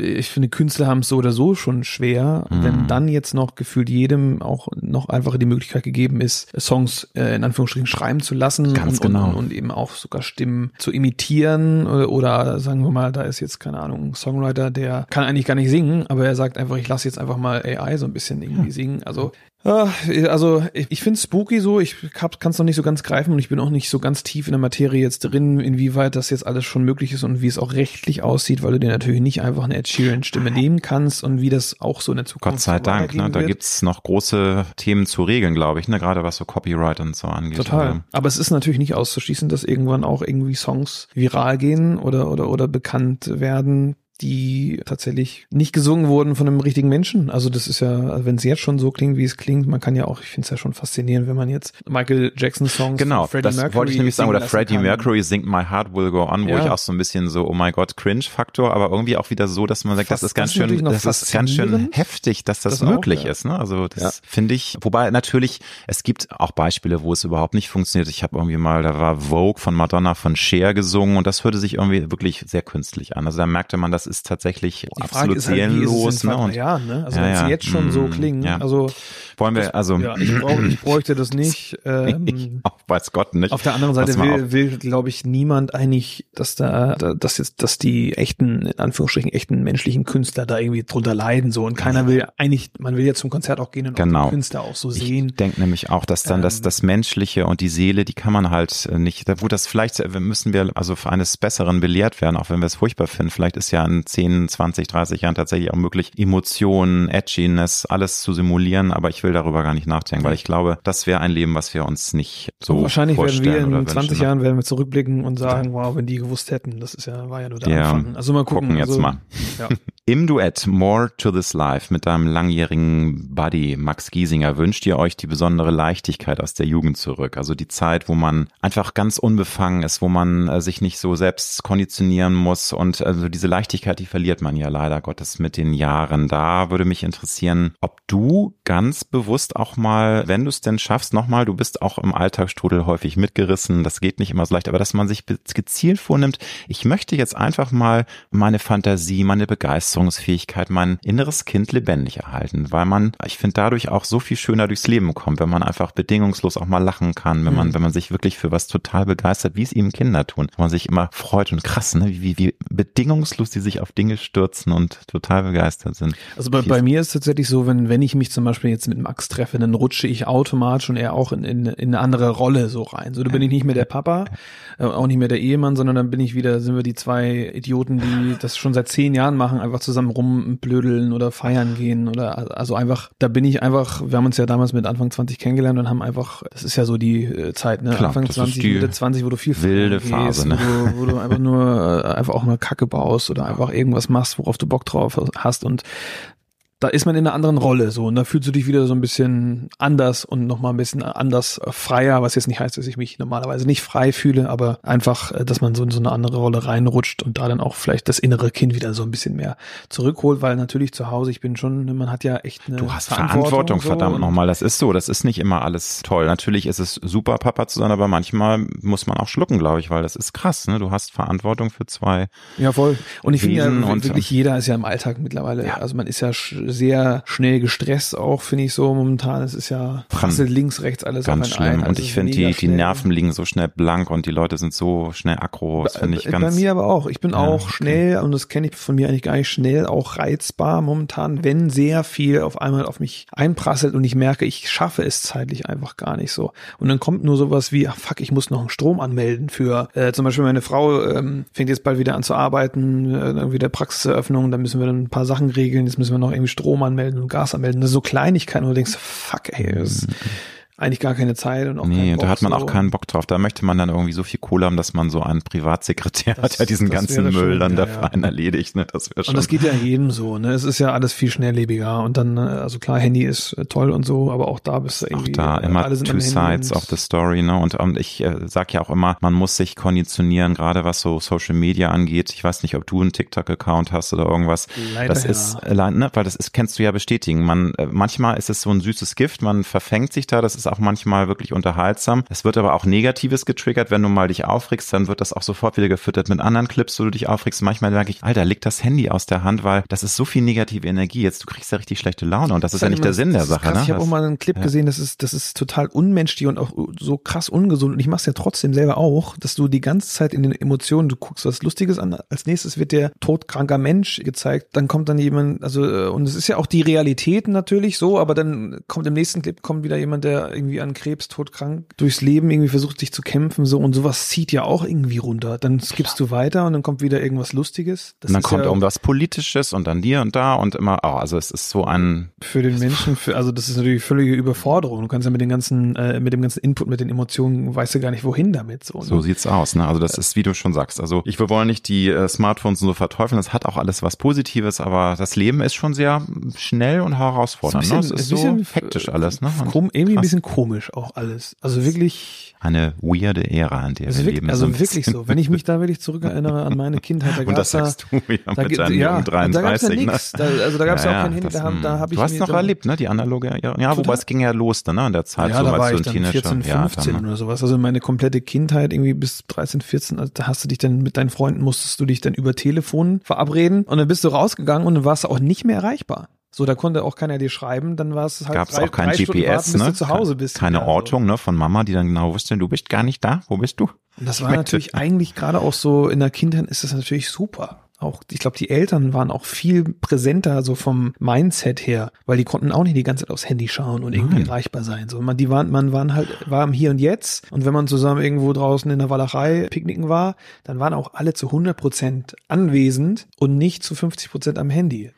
ich finde, Künstler haben es so oder so schon schwer, Mhm. wenn dann jetzt noch gefühlt jedem auch noch einfacher die Möglichkeit gegeben ist, Songs äh, in Anführungsstrichen schreiben zu lassen Ganz und, genau. und, und eben auch sogar Stimmen zu imitieren äh, oder sagen wir mal, da ist jetzt keine Ahnung, ein Songwriter, der kann eigentlich gar nicht singen, aber er sagt einfach, ich lasse jetzt einfach mal AI so ein bisschen irgendwie singen. Also Also ich, ich finde es spooky so, ich kann es noch nicht so ganz greifen und ich bin auch nicht so ganz tief in der Materie jetzt drin, inwieweit das jetzt alles schon möglich ist und wie es auch rechtlich aussieht, weil du dir natürlich nicht einfach eine Ed Sheeran-Stimme nehmen kannst und wie das auch so in der Zukunft Gott sei Dank, ne? da gibt's noch große Themen zu regeln, glaube ich, ne? gerade was so Copyright und so angeht. Total. Also, Aber es ist natürlich nicht auszuschließen, dass irgendwann auch irgendwie Songs viral gehen oder, oder, oder bekannt werden, die tatsächlich nicht gesungen wurden von einem richtigen Menschen. Also das ist ja, wenn es jetzt schon so klingt, wie es klingt, man kann ja auch, ich finde es ja schon faszinierend, wenn man jetzt Michael Jackson Songs Genau, Freddie das Mercury wollte ich nämlich sagen. Oder Freddie. Mercury singt My Heart Will Go On, wo Ja. ich auch so ein bisschen so, oh my God, Cringe-Faktor, aber irgendwie auch wieder so, dass man sagt, Fast- das ist ganz das schön, das ist ganz schön heftig, dass das, Das auch, möglich ja. ist. Ne? Also das Ja. finde ich, wobei natürlich, es gibt auch Beispiele, wo es überhaupt nicht funktioniert. Ich habe irgendwie mal, da war Vogue von Madonna von Cher gesungen und das hörte sich irgendwie wirklich sehr künstlich an. Also da merkte man, das ist tatsächlich Die Frage absolut ist halt, wie ist in seelenlos. zwei, ne? Jahren, ne? Also Ja, wenn es ja. jetzt schon so Mm, klingt, ja. also wollen wir, also ja, ich, brauch, ich bräuchte das nicht. Ähm, ich auch, weiß Gott nicht. Auf der anderen Seite will, will glaube ich, niemand eigentlich, dass da, da, dass jetzt, dass die echten, in Anführungsstrichen, echten menschlichen Künstler da irgendwie drunter leiden, so. Und keiner will eigentlich, man will ja zum Konzert auch gehen und Genau. auch Künstler auch so sehen. Ich denke nämlich auch, dass dann das, Ähm. das Menschliche und die Seele, die kann man halt äh, nicht, da wo das vielleicht, äh, müssen wir also für eines Besseren belehrt werden, auch wenn wir es furchtbar finden. Vielleicht ist ja in 10, 20, 30 Jahren tatsächlich auch möglich, Emotionen, Edginess, alles zu simulieren, aber ich will darüber gar nicht nachdenken, weil ich glaube, das wäre ein Leben, was wir uns nicht so und wahrscheinlich werden wir in 20 wünschen. Jahren werden wir zurückblicken und sagen, wow, wenn die gewusst hätten, das ist ja, war ja nur der Ja, Anfang. Also mal gucken. gucken jetzt also, mal. Ja. Im Duett More to This Life mit deinem langjährigen Buddy Max Giesinger wünscht ihr euch die besondere Leichtigkeit aus der Jugend zurück. Also die Zeit, wo man einfach ganz unbefangen ist, wo man äh, sich nicht so selbst konditionieren muss und also diese Leichtigkeit, die verliert man ja leider Gottes mit den Jahren. Da würde mich interessieren, ob du ganz bewusst auch mal, wenn du es denn schaffst, nochmal, du bist auch im Alltagsstrudel häufig mitgerissen, das geht nicht immer so leicht, aber dass man sich gezielt vornimmt, ich möchte jetzt einfach mal meine Fantasie, meine Begeisterungsfähigkeit, mein inneres Kind lebendig erhalten, weil man, ich finde, dadurch auch so viel schöner durchs Leben kommt, wenn man einfach bedingungslos auch mal lachen kann, wenn man, Mhm. wenn man sich wirklich für was total begeistert, wie es eben Kinder tun, wenn man sich immer freut und krass, ne, wie, wie bedingungslos die sich sich auf Dinge stürzen und total begeistert sind. Also bei, bei mir ist es tatsächlich so, wenn, wenn ich mich zum Beispiel jetzt mit Max treffe, dann rutsche ich automatisch und er auch in, in, in eine andere Rolle so rein. So, da bin ich nicht mehr der Papa, äh, auch nicht mehr der Ehemann, sondern dann bin ich wieder, sind wir die zwei Idioten, die das schon seit zehn Jahren machen, einfach zusammen rumblödeln oder feiern gehen oder also einfach, da bin ich einfach, wir haben uns ja damals mit Anfang 20 kennengelernt und haben einfach, das ist ja so die äh, Zeit, ne? Klar, Anfang das 20, ist die Mitte 20, wo du viel wilde feiern Phase, ne? wo, du, wo du einfach nur äh, einfach auch mal Kacke baust oder einfach irgendwas machst, worauf du Bock drauf hast und da ist man in einer anderen Rolle so und da fühlst du dich wieder so ein bisschen anders und nochmal ein bisschen anders äh, freier, was jetzt nicht heißt, dass ich mich normalerweise nicht frei fühle, aber einfach, äh, dass man so in so eine andere Rolle reinrutscht und da dann auch vielleicht das innere Kind wieder so ein bisschen mehr zurückholt, weil natürlich zu Hause, ich bin schon, man hat ja echt eine Du hast Verantwortung, so verdammt nochmal. Das ist so. Das ist nicht immer alles toll. Natürlich ist es super, Papa zu sein, aber manchmal muss man auch schlucken, glaube ich, weil das ist krass. Ne? Du hast Verantwortung für zwei. Ja, voll. Und ich finde ja Wesen und- wirklich jeder ist ja im Alltag mittlerweile. Ja. Also man ist ja sehr schnell gestresst auch, finde ich so momentan. Es ist ja prasselt links, rechts alles Ganz schlimm. ein. und Also ich finde, die, die. Nerven liegen so schnell blank und die Leute sind so schnell aggro. Das finde ich Bei- ganz. Bei mir aber auch. Ich bin Ja, auch okay. schnell, und das kenne ich von mir eigentlich gar nicht schnell, auch reizbar momentan, wenn sehr viel auf einmal auf mich einprasselt und ich merke, ich schaffe es zeitlich einfach gar nicht so. Und dann kommt nur sowas wie, ach fuck, ich muss noch einen Strom anmelden für, äh, zum Beispiel meine Frau ähm, fängt jetzt bald wieder an zu arbeiten, äh, irgendwie der Praxiseröffnung, da müssen wir dann ein paar Sachen regeln, jetzt müssen wir noch irgendwie Strom anmelden und Gas anmelden. So Kleinigkeiten, wo du denkst, fuck, ey, das ist eigentlich gar keine Zeit und auch. Nee, und da Bock hat man so. auch keinen Bock drauf. Da möchte man dann irgendwie so viel Kohle haben, dass man so einen Privatsekretär Das- hat, der diesen ganzen Müll schon, dann ja, der ja. Verein erledigt. Ne? Das schon. Und das geht ja jedem so, ne? Es ist ja alles viel schnelllebiger und dann, äh, also klar, Handy ist äh, toll und so, aber auch da bist du auch irgendwie. da äh, immer alle sind two sides of the story, ne? Und, und ich äh, sag ja auch immer, man muss sich konditionieren, gerade was so Social Media angeht. Ich weiß nicht, ob du einen TikTok-Account hast oder irgendwas. Leider das ja. ist, ne, weil das ist, kennst du ja bestätigen. Man, manchmal ist es so ein süßes Gift, man verfängt sich da, das ist auch manchmal wirklich unterhaltsam. Es wird aber auch Negatives getriggert, wenn du mal dich aufregst, dann wird das auch sofort wieder gefüttert mit anderen Clips, wo du dich aufregst. Manchmal merke ich, Alter, leg das Handy aus der Hand, weil das ist so viel negative Energie. Jetzt, du kriegst ja richtig schlechte Laune und das ist ja nicht der Sinn der Das ist Sache, krass. ne? Ich habe Das- auch mal einen Clip ja. gesehen, das ist, das ist total unmenschlich und auch so krass ungesund. Und ich mache es ja trotzdem selber auch, dass du die ganze Zeit in den Emotionen, du guckst was Lustiges an, als nächstes wird der todkranker Mensch gezeigt, dann kommt dann jemand, also äh, und es ist ja auch die Realität natürlich so, aber dann kommt im nächsten Clip kommt wieder jemand, der irgendwie an Krebs todkrank durchs Leben irgendwie versucht sich zu kämpfen so und sowas zieht ja auch irgendwie runter. Dann skippst du weiter und dann kommt wieder irgendwas Lustiges. Das und dann kommt ja irgendwas Politisches und dann hier und da und immer, oh, also es ist so ein, für den Menschen, für, also das ist natürlich völlige Überforderung. Du kannst ja mit den ganzen, äh, mit dem ganzen Input, mit den Emotionen, weißt du gar nicht, wohin damit. So, ne? so sieht's aus, ne? Also das ist, wie du schon sagst. Also ich wir wollen nicht die äh, Smartphones so verteufeln. Das hat auch alles was Positives, aber das Leben ist schon sehr schnell und herausfordernd. ne? Es ist so hektisch alles, ne? Und irgendwie ein bisschen komisch auch alles. Also wirklich, eine weirde Ära, in der also wir wirklich, leben. also so wirklich so. Wenn ich mich da wirklich zurückerinnere an meine Kindheit, da Und das sagst du ja da, mit gibt- deinem ja, jungen da gab's ja 33. ne? Da, also da gab's ja, auch kein Handy. das, Da, hab- da hab ich du hast noch erlebt, ne? Die analoge, ja, ja wobei es ging ja los, ne? In der Zeit, ja, so da war du ich ein dann Teenager. 14, ja, 15 dann, oder sowas. Also meine komplette Kindheit irgendwie bis 13, 14, also da hast du dich dann mit deinen Freunden, musstest du dich dann über Telefon verabreden und dann bist du rausgegangen und dann warst du auch nicht mehr erreichbar. So, da konnte auch keiner dir schreiben, dann war es halt gab es drei, auch kein drei GPS, warten, bis ne? du zu Hause bist. Keine Ja, so. Ortung, ne? Von Mama, die dann genau wusste, du bist gar nicht da. Wo bist du? Und das war natürlich eigentlich gerade auch so, in der Kindheit ist das natürlich super. Auch, ich glaube, die Eltern waren auch viel präsenter so vom Mindset her, weil die konnten auch nicht die ganze Zeit aufs Handy schauen und irgendwie Nein. erreichbar sein. So, man, die waren, man waren halt, war im Hier und Jetzt. Und wenn man zusammen irgendwo draußen in der Walachei picknicken war, dann waren auch alle zu 100 Prozent anwesend und nicht zu 50 Prozent am Handy.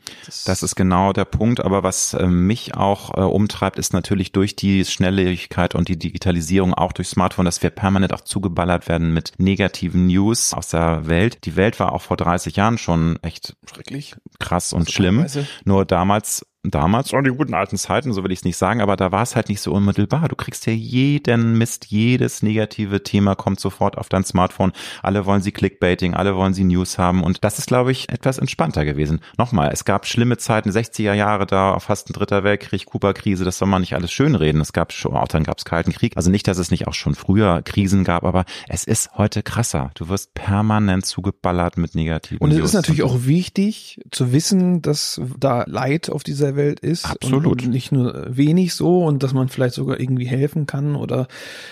Das ist genau der Punkt. Aber was äh, mich auch äh, umtreibt, ist natürlich durch die Schnelllebigkeit und die Digitalisierung, auch durch Smartphone, dass wir permanent auch zugeballert werden mit negativen News aus der Welt. Die Welt war auch vor 30 Jahren schon echt schrecklich. krass und Also schlimm. Nur damals, damals, oh, die guten alten Zeiten, so will ich es nicht sagen, aber da war es halt nicht so unmittelbar. Du kriegst ja jeden Mist, jedes negative Thema kommt sofort auf dein Smartphone. Alle wollen sie Clickbaiting, alle wollen sie News haben und das ist, glaube ich, etwas entspannter gewesen. Nochmal, es gab schlimme Zeiten, 60er Jahre da, fast ein dritter Weltkrieg, Kuba-Krise, das soll man nicht alles schönreden. Es gab schon, auch dann gab es Kalten Krieg. Also nicht, dass es nicht auch schon früher Krisen gab, aber es ist heute krasser. Du wirst permanent zugeballert mit negativen Und es News. ist natürlich auch wichtig zu wissen, dass da Leid auf dieser Welt ist. Absolut. Und nicht nur wenig so und dass man vielleicht sogar irgendwie helfen kann oder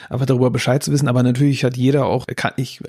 einfach darüber Bescheid zu wissen. Aber natürlich hat jeder auch, kann ich,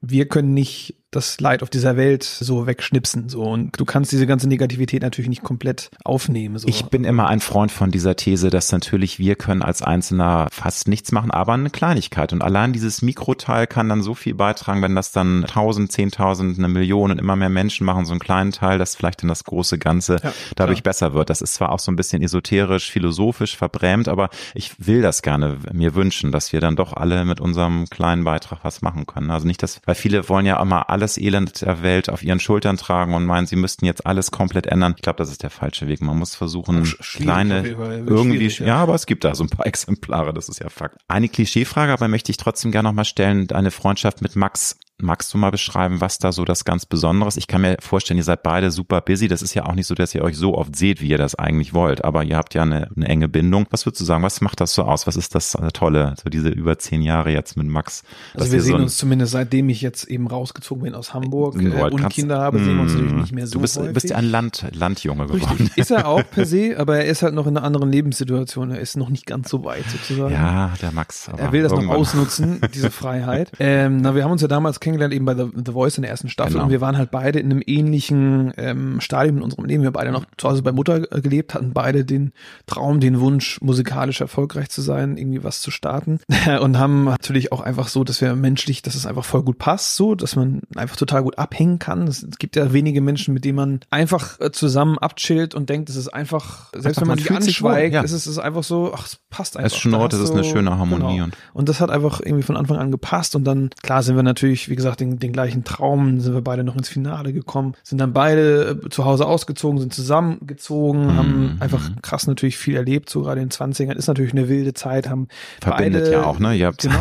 wir können nicht das Leid auf dieser Welt so wegschnipsen. So und du kannst diese ganze Negativität natürlich nicht komplett aufnehmen. So. Ich bin immer ein Freund von dieser These, dass natürlich wir können als Einzelner fast nichts machen, aber eine Kleinigkeit. Und allein dieses Mikroteil kann dann so viel beitragen, wenn das dann tausend, zehntausend, eine Million und immer mehr Menschen machen, so einen kleinen Teil, dass vielleicht dann das große Ganze ja, dadurch besser wird. Das ist zwar auch so ein bisschen esoterisch, philosophisch verbrämt, aber ich will das gerne mir wünschen, dass wir dann doch alle mit unserem kleinen Beitrag was machen können. Also nicht das, weil viele wollen ja immer alles Elend der Welt auf ihren Schultern tragen und meinen, sie müssten jetzt alles komplett ändern. Ich glaube, das ist der falsche Weg. Man muss versuchen, kleine, irgendwie, ja. ja, aber es gibt da so ein paar Exemplare, das ist ja Fakt. Eine Klischeefrage, aber möchte ich trotzdem gerne nochmal stellen. Deine Freundschaft mit Max Magst du mal beschreiben, was da so das ganz Besonderes? Ich kann mir vorstellen, ihr seid beide super busy. Das ist ja auch nicht so, dass ihr euch so oft seht, wie ihr das eigentlich wollt. Aber ihr habt ja eine, eine enge Bindung. Was würdest du sagen? Was macht das so aus? Was ist das Tolle? So diese über zehn Jahre jetzt mit Max. Also wir sehen so uns zumindest seitdem ich jetzt eben rausgezogen bin aus Hamburg äh, und Kinder habe, sehen wir uns natürlich nicht mehr so Du bist, häufig. bist ja ein Land, Landjunge geworden. Richtig. Ist er auch per se, aber er ist halt noch in einer anderen Lebenssituation. Er ist noch nicht ganz so weit sozusagen. Ja, der Max. er will das irgendwann. noch ausnutzen, diese Freiheit. ähm, na, wir haben uns ja damals kennengelernt eben bei The, The Voice in der ersten Staffel genau. und wir waren halt beide in einem ähnlichen ähm, Stadium in unserem Leben. Wir beide noch zu Hause bei Mutter äh, gelebt, hatten beide den Traum, den Wunsch, musikalisch erfolgreich zu sein, irgendwie was zu starten und haben natürlich auch einfach so, dass wir menschlich, dass es einfach voll gut passt, so, dass man einfach total gut abhängen kann. Es, gibt ja wenige Menschen, mit denen man einfach äh, zusammen abchillt und denkt, es ist einfach, selbst einfach, wenn man, man sich anschweigt, ja. ist es ist einfach so, ach, es passt einfach. Es schnurrt, es ist so, eine schöne Harmonie. Genau. Und, und das hat einfach irgendwie von Anfang an gepasst und dann, klar sind wir natürlich, wie gesagt, den, den gleichen Traum, sind wir beide noch ins Finale gekommen, sind dann beide äh, zu Hause ausgezogen, sind zusammengezogen, mhm. haben einfach krass natürlich viel erlebt, so gerade in den 20ern, ist natürlich eine wilde Zeit, haben Verbindet beide, ja auch, ne? Ihr habt genau,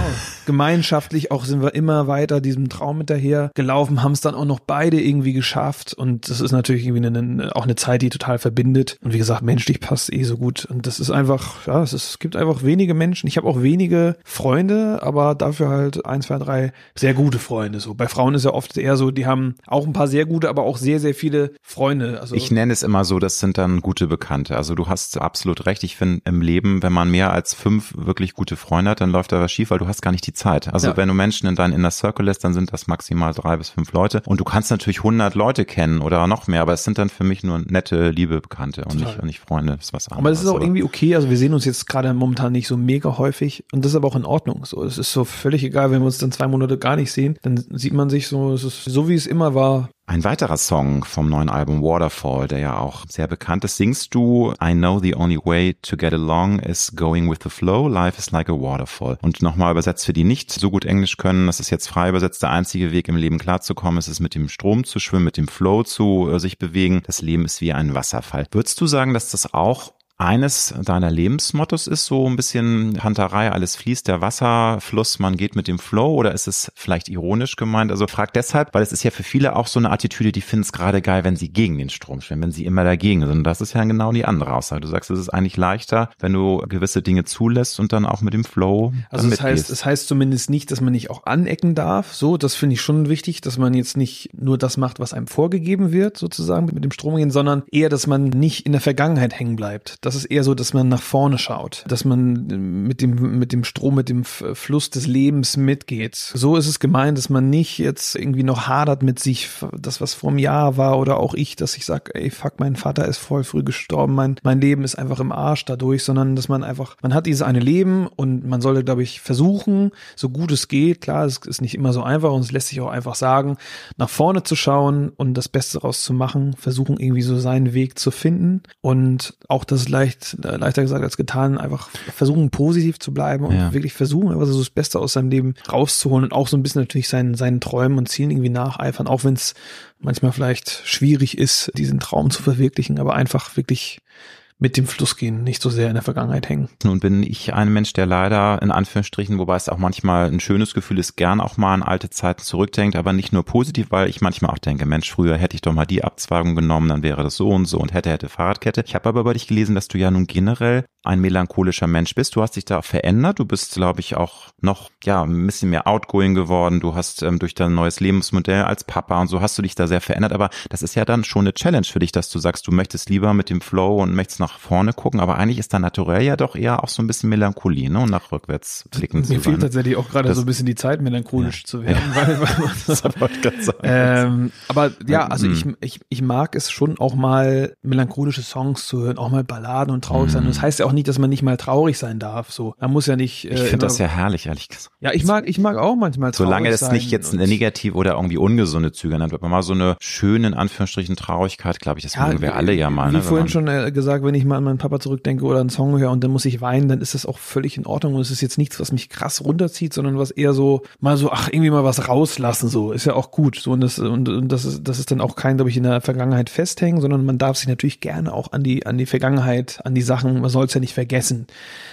gemeinschaftlich auch sind wir immer weiter diesem Traum hinterher gelaufen, haben es dann auch noch beide irgendwie geschafft. Und das ist natürlich irgendwie eine, auch eine Zeit, die total verbindet. Und wie gesagt, menschlich passt eh so gut. Und das ist einfach, ja, es, ist, es gibt einfach wenige Menschen, ich habe auch wenige Freunde, aber dafür halt ein, zwei, drei sehr gute Freunde, so. Bei Frauen ist ja oft eher so, die haben auch ein paar sehr gute, aber auch sehr, sehr viele Freunde. Also ich nenne es immer so, das sind dann gute Bekannte. Also du hast absolut recht. Ich finde im Leben, wenn man mehr als fünf wirklich gute Freunde hat, dann läuft da was schief, weil du hast gar nicht die Zeit. Also ja. wenn du Menschen in deinen Inner Circle lässt, dann sind das maximal drei bis fünf Leute. Und du kannst natürlich hundert Leute kennen oder noch mehr, aber es sind dann für mich nur nette, liebe Bekannte und nicht, und nicht Freunde. Das ist was anderes. Aber es ist auch oder? irgendwie okay. Also wir sehen uns jetzt gerade momentan nicht so mega häufig und das ist aber auch in Ordnung. So, es ist so völlig egal, wenn wir uns dann zwei Monate gar nicht sehen, dann sieht man sich so, es ist so wie es immer war. Ein weiterer Song vom neuen Album Waterfall, der ja auch sehr bekannt ist, singst du I know the only way to get along is going with the flow, life is like a waterfall. Und nochmal übersetzt für die nicht so gut Englisch können, das ist jetzt frei übersetzt, der einzige Weg im Leben klarzukommen, ist es mit dem Strom zu schwimmen, mit dem Flow zu äh, sich bewegen. Das Leben ist wie ein Wasserfall. Würdest du sagen, dass das auch eines deiner Lebensmottos ist so ein bisschen Hanterei, alles fließt, der Wasserfluss, man geht mit dem Flow oder ist es vielleicht ironisch gemeint? Also frag deshalb, weil es ist ja für viele auch so eine Attitüde, die finden es gerade geil, wenn sie gegen den Strom schwimmen, wenn sie immer dagegen sind. Und das ist ja genau die andere Aussage. Du sagst, es ist eigentlich leichter, wenn du gewisse Dinge zulässt und dann auch mit dem Flow. Also es heißt, es heißt zumindest nicht, dass man nicht auch anecken darf. So, das finde ich schon wichtig, dass man jetzt nicht nur das macht, was einem vorgegeben wird, sozusagen mit dem Strom gehen, sondern eher, dass man nicht in der Vergangenheit hängen bleibt. Das das ist eher so, dass man nach vorne schaut, dass man mit dem, mit dem Strom, mit dem Fluss des Lebens mitgeht. So ist es gemeint, dass man nicht jetzt irgendwie noch hadert mit sich, das was vor einem Jahr war oder auch ich, dass ich sage, ey, fuck, mein Vater ist voll früh gestorben, mein, mein Leben ist einfach im Arsch dadurch, sondern dass man einfach, man hat dieses eine Leben und man sollte, glaube ich, versuchen, so gut es geht, klar, es ist nicht immer so einfach und es lässt sich auch einfach sagen, nach vorne zu schauen und das Beste daraus zu machen, versuchen irgendwie so seinen Weg zu finden und auch das leicht, äh, leichter gesagt als getan, einfach versuchen, positiv zu bleiben und ja. wirklich versuchen, einfach so das Beste aus seinem Leben rauszuholen und auch so ein bisschen natürlich seinen, seinen Träumen und Zielen irgendwie nacheifern, auch wenn es manchmal vielleicht schwierig ist, diesen Traum zu verwirklichen, aber einfach wirklich mit dem Fluss gehen, nicht so sehr in der Vergangenheit hängen. Nun bin ich ein Mensch, der leider in Anführungsstrichen, wobei es auch manchmal ein schönes Gefühl ist, gern auch mal an alte Zeiten zurückdenkt, aber nicht nur positiv, weil ich manchmal auch denke, Mensch, früher hätte ich doch mal die Abzweigung genommen, dann wäre das so und so und hätte, hätte Fahrradkette. Ich habe aber bei dich gelesen, dass du ja nun generell ein melancholischer Mensch bist. Du hast dich da verändert. Du bist, glaube ich, auch noch ja ein bisschen mehr outgoing geworden. Du hast ähm, durch dein neues Lebensmodell als Papa und so hast du dich da sehr verändert. Aber das ist ja dann schon eine Challenge für dich, dass du sagst, du möchtest lieber mit dem Flow und möchtest nach nach vorne gucken, aber eigentlich ist da naturell ja doch eher auch so ein bisschen Melancholie, ne? Und nach rückwärts blicken zu Mir fehlt tatsächlich auch gerade so ein bisschen die Zeit, melancholisch ja. zu werden. Ja. Weil, weil das sagen, ähm, aber ja, also ich, ich, ich mag es schon auch mal melancholische Songs zu hören, auch mal Balladen und traurig sein. Und das heißt ja auch nicht, dass man nicht mal traurig sein darf. So, man muss ja nicht. Äh, ich finde das ja herrlich, ehrlich gesagt. Ja, ich mag, ich mag auch manchmal traurig Solange das nicht jetzt eine negative oder irgendwie ungesunde Züge hat, man mal so eine schöne, in Anführungsstrichen, Traurigkeit, glaube ich, das ja, mögen wir alle ja mal. Wie ne, vorhin schon äh, gesagt, wenn ich mal an meinen Papa zurückdenke oder einen Song höre und dann muss ich weinen, dann ist das auch völlig in Ordnung und es ist jetzt nichts, was mich krass runterzieht, sondern was eher so, mal so, ach, irgendwie mal was rauslassen, so, ist ja auch gut. So, und das, und, und das ist, das ist dann auch kein, glaube ich, in der Vergangenheit festhängen, sondern man darf sich natürlich gerne auch an die, an die Vergangenheit, an die Sachen, man soll es ja nicht vergessen.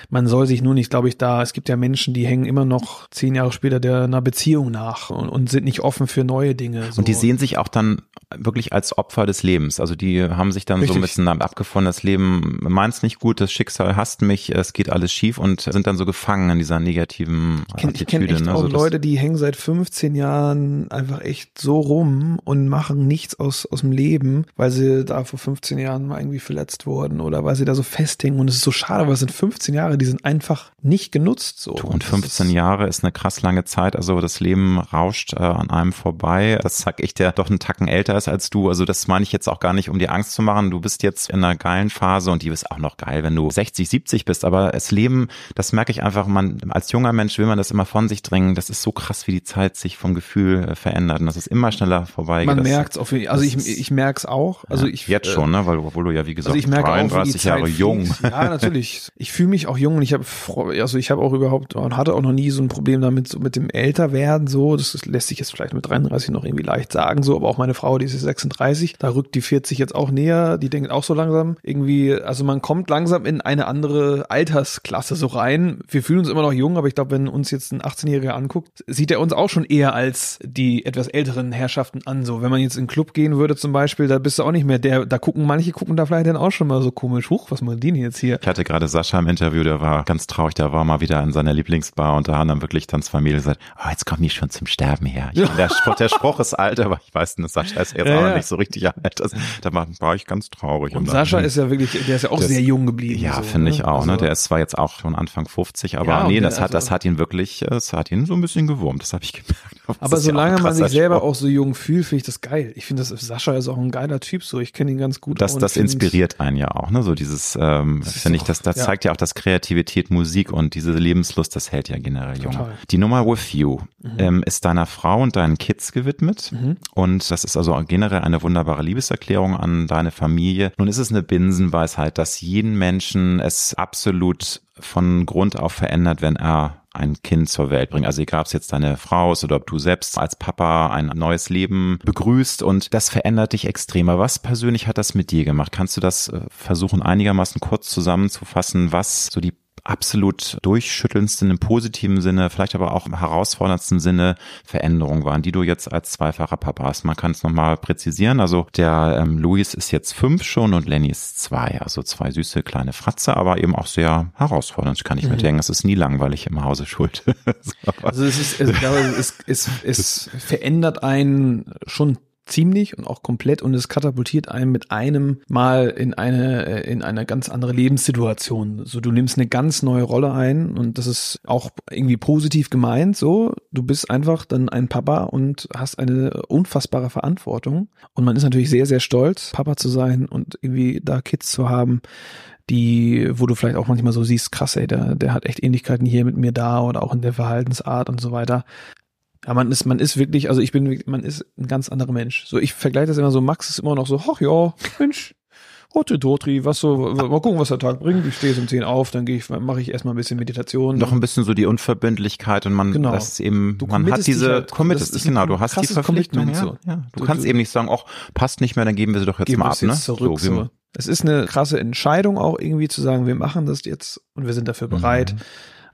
Man soll sich nur nicht, glaube ich, da, es gibt ja Menschen, die hängen immer noch zehn Jahre später der einer Beziehung nach und, und sind nicht offen für neue Dinge. So. Und die sehen sich auch dann wirklich als Opfer des Lebens. Also die haben sich dann Richtig. so ein bisschen abgefunden, das Leben meint's nicht gut, das Schicksal hasst mich, es geht alles schief und sind dann so gefangen in dieser negativen ich kenn, Attitüde. Ich kenne echt ne? auch so Leute, die hängen seit 15 Jahren einfach echt so rum und machen nichts aus, aus dem Leben, weil sie da vor 15 Jahren mal irgendwie verletzt wurden oder weil sie da so festhängen und es ist so schade, weil es sind 15 Jahre, die sind einfach nicht genutzt so. Und 15 Jahre ist eine krass lange Zeit, also das Leben rauscht äh, an einem vorbei. Das sag ich, der doch einen Tacken älter ist als du. Also das meine ich jetzt auch gar nicht, um dir Angst zu machen. Du bist jetzt in einer geilen Phase und die ist auch noch geil, wenn du 60, 70 bist. Aber das Leben, das merke ich einfach, man als junger Mensch will man das immer von sich dringen. Das ist so krass, wie die Zeit sich vom Gefühl äh, verändert und das ist immer schneller vorbei. Man merkt es auf jeden Fall. Also ich, ich merke es auch. Also ja, ich jetzt schon, ne? Weil obwohl du ja wie gesagt also ich merke 33 auch, Jahre jung. Fliegt. Ja, natürlich. Ich fühle mich auch jung und ich habe also ich habe auch überhaupt und hatte auch noch nie so ein Problem damit so mit dem Älterwerden so. Das lässt sich jetzt vielleicht mit 33 noch irgendwie leicht sagen so, aber auch meine Frau, die ist 36, da rückt die 40 jetzt auch näher. Die denkt auch so langsam irgendwie, also man kommt langsam in eine andere Altersklasse so rein. Wir fühlen uns immer noch jung, aber ich glaube, wenn uns jetzt ein 18-Jähriger anguckt, sieht er uns auch schon eher als die etwas älteren Herrschaften an. So, wenn man jetzt in einen Club gehen würde zum Beispiel, da bist du auch nicht mehr der, da gucken manche gucken da vielleicht dann auch schon mal so komisch, huch, was machen die denn jetzt hier? Ich hatte gerade Sascha im Interview, der war ganz traurig, der war mal wieder in seiner Lieblingsbar und da haben dann wirklich Tanzfamilie gesagt, oh, jetzt kommen die schon zum Sterben her. Ich, der, Spruch, der Spruch ist alt, aber ich weiß nicht, Sascha ist jetzt ja, auch ja. nicht so richtig alt. Das, da war, war ich ganz traurig. Und, und Sascha ist ja wirklich, der ist ja auch sehr jung geblieben. Ja, so, finde ich ne? auch. Ne? Also, der ist zwar jetzt auch schon Anfang 50, aber ja, nee, das also, hat, das hat ihn wirklich, das hat ihn so ein bisschen gewurmt. Das habe ich gemerkt. Das aber solange ja man sich selber auch so jung fühlt, finde ich das geil. Ich finde, das Sascha ist auch ein geiler Typ. So, ich kenne ihn ganz gut. Das, das inspiriert einen ja auch. Ne, so dieses, ähm, finde ich, das, das ja. zeigt ja auch, dass Kreativität, Musik und diese Lebenslust, das hält ja generell jung. Die Nummer With You mhm. ähm, ist deiner Frau und deinen Kids gewidmet mhm. und das ist also generell eine wunderbare Liebeserklärung an deine Familie. Nun ist es eine Binsenweisheit, dass jeden Menschen es absolut von Grund auf verändert, wenn er ein Kind zur Welt bringt. Also egal, ob es jetzt deine Frau ist oder ob du selbst als Papa ein neues Leben begrüßt und das verändert dich extremer. Was persönlich hat das mit dir gemacht? Kannst du das äh, versuchen einigermaßen kurz zusammenzufassen, was so die absolut durchschüttelndsten im positiven Sinne, vielleicht aber auch im herausforderndsten Sinne Veränderungen waren, die du jetzt als zweifacher Papa hast. Man kann es nochmal präzisieren. Also der ähm, Luis ist jetzt fünf schon und Lenny ist zwei. Also zwei süße kleine Fratze, aber eben auch sehr herausfordernd. Ich kann nicht mhm. mehr denken, es ist nie langweilig im Hause schuld. also es ist, also ich glaube, es, es, es verändert einen schon ziemlich und auch komplett und es katapultiert einen mit einem Mal in eine, äh, in eine ganz andere Lebenssituation. So, du nimmst eine ganz neue Rolle ein und das ist auch irgendwie positiv gemeint. So, du bist einfach dann ein Papa und hast eine unfassbare Verantwortung. Und man ist natürlich sehr, sehr stolz, Papa zu sein und irgendwie da Kids zu haben, die, wo du vielleicht auch manchmal so siehst, krass, ey, der, der hat echt Ähnlichkeiten hier mit mir da oder auch in der Verhaltensart und so weiter. Ja, man ist, man ist wirklich, also ich bin, man ist ein ganz anderer Mensch. So, ich vergleiche das immer so, Max ist immer noch so, ach ja, Mensch, Hotte Dotri, was so, mal gucken, was der Tag bringt. Ich stehe um 10 auf, dann gehe ich, mache ich erstmal ein bisschen Meditation. Noch ein bisschen so die Unverbindlichkeit und man, genau. das eben, du man hat diese, halt, committest dich, genau, du hast die Verpflichtung, ja, so. ja. Du, du kannst du, eben nicht sagen, ach, passt nicht mehr, dann geben wir sie doch jetzt mal ab, ne? Zurück, so, so. Es ist eine krasse Entscheidung auch irgendwie zu sagen, wir machen das jetzt und wir sind dafür bereit. Mhm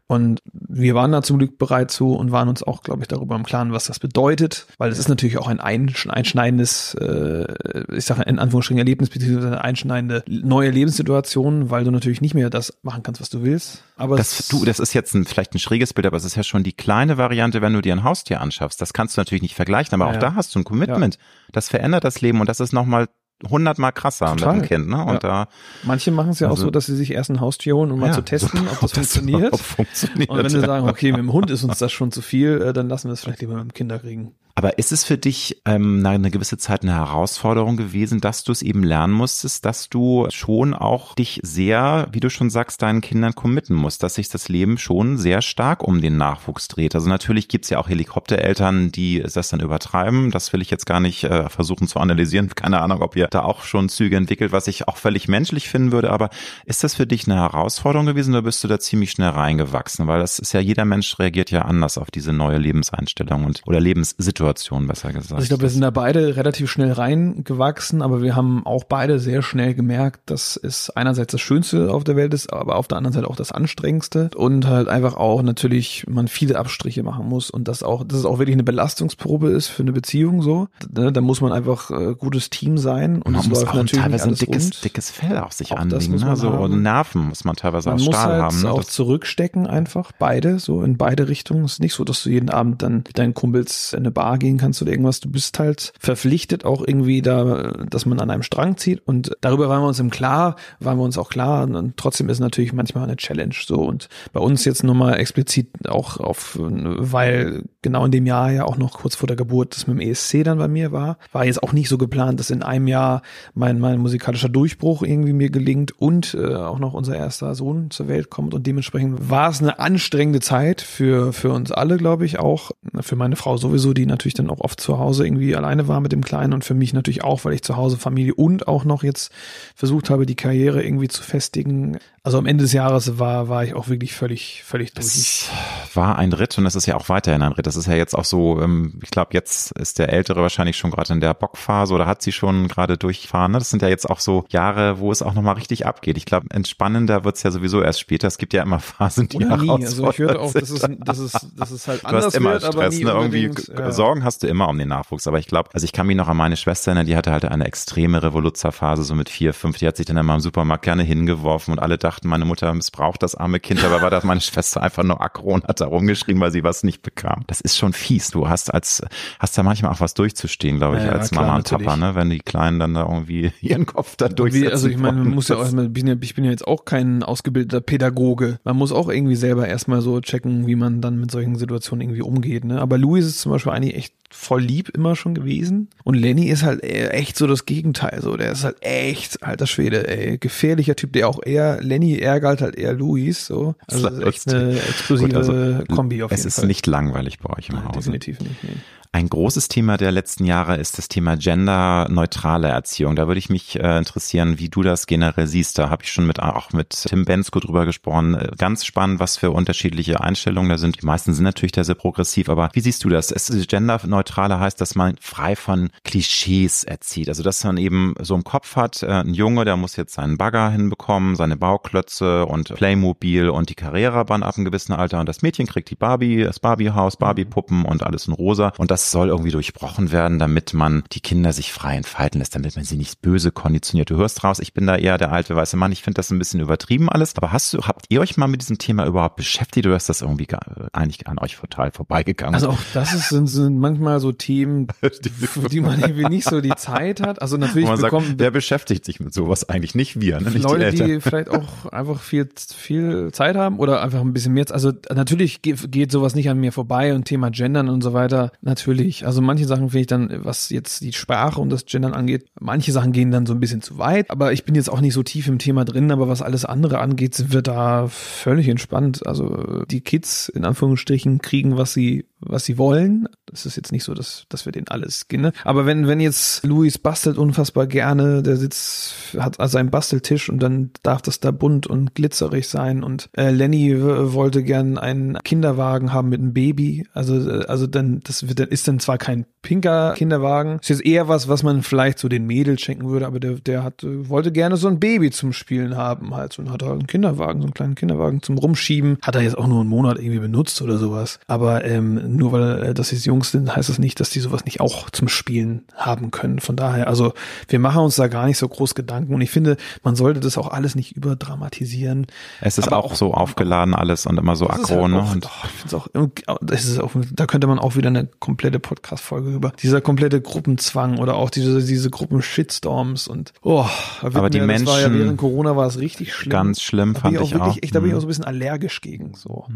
und wir waren da zum Glück bereit zu und waren uns auch, glaube ich, darüber im Klaren, was das bedeutet, weil es ist natürlich auch ein einschneidendes, äh, ich sage in Anführungsstrichen Erlebnis, beziehungsweise eine einschneidende neue Lebenssituation, weil du natürlich nicht mehr das machen kannst, was du willst. Aber das, du, das ist jetzt ein, vielleicht ein schräges Bild, aber es ist ja schon die kleine Variante, wenn du dir ein Haustier anschaffst. Das kannst du natürlich nicht vergleichen, aber ja, auch da hast du ein Commitment. Ja. Das verändert das Leben und das ist nochmal hundertmal krasser Total. mit dem Kind, ne? Und Ja. da Manche machen es ja auch Also- so, dass sie sich erst ein Haustier holen, um mal Ja, zu testen, so, ob das funktioniert. funktioniert. Und wenn sie sagen, okay, mit dem Hund ist uns das schon zu viel, äh, dann lassen wir es vielleicht lieber mit dem Kinder kriegen. Aber ist es für dich ähm, na, eine gewisse Zeit eine Herausforderung gewesen, dass du es eben lernen musstest, dass du schon auch dich sehr, wie du schon sagst, deinen Kindern committen musst, dass sich das Leben schon sehr stark um den Nachwuchs dreht. Also natürlich gibt's ja auch Helikoptereltern, die das dann übertreiben. Das will ich jetzt gar nicht äh, versuchen zu analysieren. Keine Ahnung, ob ihr da auch schon Züge entwickelt, was ich auch völlig menschlich finden würde. Aber ist das für dich eine Herausforderung gewesen oder bist du da ziemlich schnell reingewachsen? Weil das ist ja, jeder Mensch reagiert ja anders auf diese neue Lebenseinstellung und oder Lebenssituation, besser gesagt. Also ich glaube, wir sind da beide relativ schnell reingewachsen, aber wir haben auch beide sehr schnell gemerkt, dass es einerseits das Schönste auf der Welt ist, aber auf der anderen Seite auch das Anstrengendste und halt einfach auch natürlich man viele Abstriche machen muss und das auch, dass es auch wirklich eine Belastungsprobe ist für eine Beziehung so. Da muss man einfach äh, gutes Team sein und Und man muss auch natürlich teilweise ein dickes, rund. dickes Fell auf sich Auch anlegen. Ne? So, und Nerven muss man teilweise Man aus Stahl halt haben. Ne? auch Das- zurückstecken einfach, beide, so in beide Richtungen. Es ist nicht so, dass du jeden Abend dann mit deinen Kumpels in eine Bar gehen kannst oder irgendwas. Du bist halt verpflichtet auch irgendwie da, dass man an einem Strang zieht. Und darüber waren wir uns im Klar, waren wir uns auch klar. Und trotzdem ist natürlich manchmal eine Challenge so. Und bei uns jetzt nur mal explizit auch auf, weil genau in dem Jahr ja auch noch kurz vor der Geburt das mit dem ESC dann bei mir war, war jetzt auch nicht so geplant, dass in einem Jahr mein, mein musikalischer Durchbruch irgendwie mir gelingt und äh, auch noch unser erster Sohn zur Welt kommt und dementsprechend war es eine anstrengende Zeit für, für uns alle, glaube ich, auch für meine Frau sowieso, die natürlich dann auch oft zu Hause irgendwie alleine war mit dem Kleinen und für mich natürlich auch, weil ich zu Hause Familie und auch noch jetzt versucht habe, die Karriere irgendwie zu festigen. Also am Ende des Jahres war, war ich auch wirklich völlig, völlig durch. Es war ein Ritt und es ist ja auch weiterhin ein Ritt. Das ist ja jetzt auch so, ähm, ich glaube, jetzt ist der Ältere wahrscheinlich schon gerade in der Bockphase oder hat sie schon gerade durchfahren. Ne? Das sind ja jetzt auch so Jahre, wo es auch nochmal richtig abgeht. Ich glaube, entspannender wird's ja sowieso erst später. Es gibt ja immer Phasen, die Oder nie. Also ich hörte auch, dass es, dass es, dass es halt Du anders hast immer wird, Stress, ne? Irgendwie ja. Sorgen hast du immer um den Nachwuchs. Aber ich glaube, also ich kann mich noch an meine Schwester erinnern, die hatte halt eine extreme Revoluzerphase, so mit vier, fünf. Die hat sich dann immer im Supermarkt gerne hingeworfen und alle dachten, meine Mutter missbraucht das arme Kind. Aber war das meine Schwester einfach nur aggro und hat da rumgeschrien, weil sie was nicht bekam. Das ist schon fies. Du hast als, hast da manchmal auch was durchzustehen, glaube ich, Ja, als klar, Mama und Papa, ne? Wenn die Kleinen dann da irgendwie ihren Kopf da durchsetzen Wie, also ich meine, man muss ja auch erstmal, ich bin ja, ich bin ja jetzt auch kein ausgebildeter Pädagoge. Man muss auch irgendwie selber erstmal so checken, wie man dann mit solchen Situationen irgendwie umgeht. Ne? Aber Louis ist zum Beispiel eigentlich echt voll lieb immer schon gewesen. Und Lenny ist halt e- echt so das Gegenteil. So, der ist halt echt, alter Schwede, ey, gefährlicher Typ, der auch eher, Lenny ärgert halt eher Louis. So. Also Das ist ist echt eine explosive Gut, also, Kombi auf es jeden ist Fall. nicht langweilig bei euch im Nein, Hause. definitiv nicht. Nee. Ein großes Thema der letzten Jahre ist das Thema genderneutrale Erziehung. Da würde ich mich äh, interessieren, wie du das generell siehst. Da habe ich schon mit auch mit Tim Bensko drüber gesprochen. Äh, Ganz spannend, was für unterschiedliche Einstellungen da sind. Die meisten sind natürlich da sehr progressiv, aber wie siehst du das? Es, genderneutrale heißt, dass man frei von Klischees erzieht. Also dass man eben so im Kopf hat, äh, ein Junge, der muss jetzt seinen Bagger hinbekommen, seine Bauklötze und Playmobil und die Carrera-Bahn ab einem gewissen Alter. Und das Mädchen kriegt die Barbie, das Barbie-Haus, Barbie-Puppen und alles in rosa. Und das soll irgendwie durchbrochen werden, damit man die Kinder sich frei entfalten lässt, damit man sie nicht böse konditioniert. Du hörst raus, ich bin da eher der alte weiße Mann. Ich finde das ein bisschen übertrieben alles. Aber hast du, habt ihr euch mal mit diesem Thema überhaupt beschäftigt oder ist das irgendwie gar, eigentlich an euch total vorbeigegangen? Also auch das ist, sind, sind manchmal so Themen, für die man irgendwie nicht so die Zeit hat. Also natürlich man sagt, bekommen wer beschäftigt sich mit sowas eigentlich? Nicht wir, ne? nicht Leute, die die, vielleicht auch einfach viel, viel Zeit haben oder einfach ein bisschen mehr. Also natürlich ge- geht sowas nicht an mir vorbei und Thema Gendern und so weiter. Natürlich. Also manche Sachen finde ich dann, was jetzt die Sprache und das Gendern angeht, manche Sachen gehen dann so ein bisschen zu weit. Aber ich bin jetzt auch nicht so tief im Thema drin, aber was alles andere angeht, sind wir da völlig entspannt. Also die Kids in Anführungsstrichen kriegen, was sie was sie wollen. Das ist jetzt nicht so, dass, dass wir denen alles gehen. Ne? Aber wenn, wenn jetzt Luis bastelt unfassbar gerne, der sitzt, hat also einen Basteltisch und dann darf das da bunt und glitzerig sein. Und äh, Lenny wollte gern einen Kinderwagen haben mit einem Baby. Also, äh, also dann, das wird, ist dann zwar kein pinker Kinderwagen. Ist jetzt eher was, was man vielleicht so den Mädels schenken würde, aber der, der hat, äh, wollte gerne so ein Baby zum Spielen haben halt. Und hat halt einen Kinderwagen, so einen kleinen Kinderwagen zum Rumschieben. Hat er jetzt auch nur einen Monat irgendwie benutzt oder sowas. Aber ähm, nur weil äh, das jetzt Jungs sind, heißt das nicht, dass die sowas nicht auch zum Spielen haben können. Von daher, also wir machen uns da gar nicht so groß Gedanken und ich finde, man sollte das auch alles nicht überdramatisieren. Es ist auch, auch, so aufgeladen alles und immer so aggro, halt ne? Auch, und oh, auch, das ist auch, da könnte man auch wieder eine komplette Podcast-Folge über dieser komplette Gruppenzwang oder auch diese, diese Gruppen-Shitstorms und oh, aber die mir, Menschen, war ja während Corona war es richtig schlimm. Ganz schlimm, fand ich auch. Wirklich, auch. Ich, da bin ich Mhm. auch so ein bisschen allergisch gegen, so.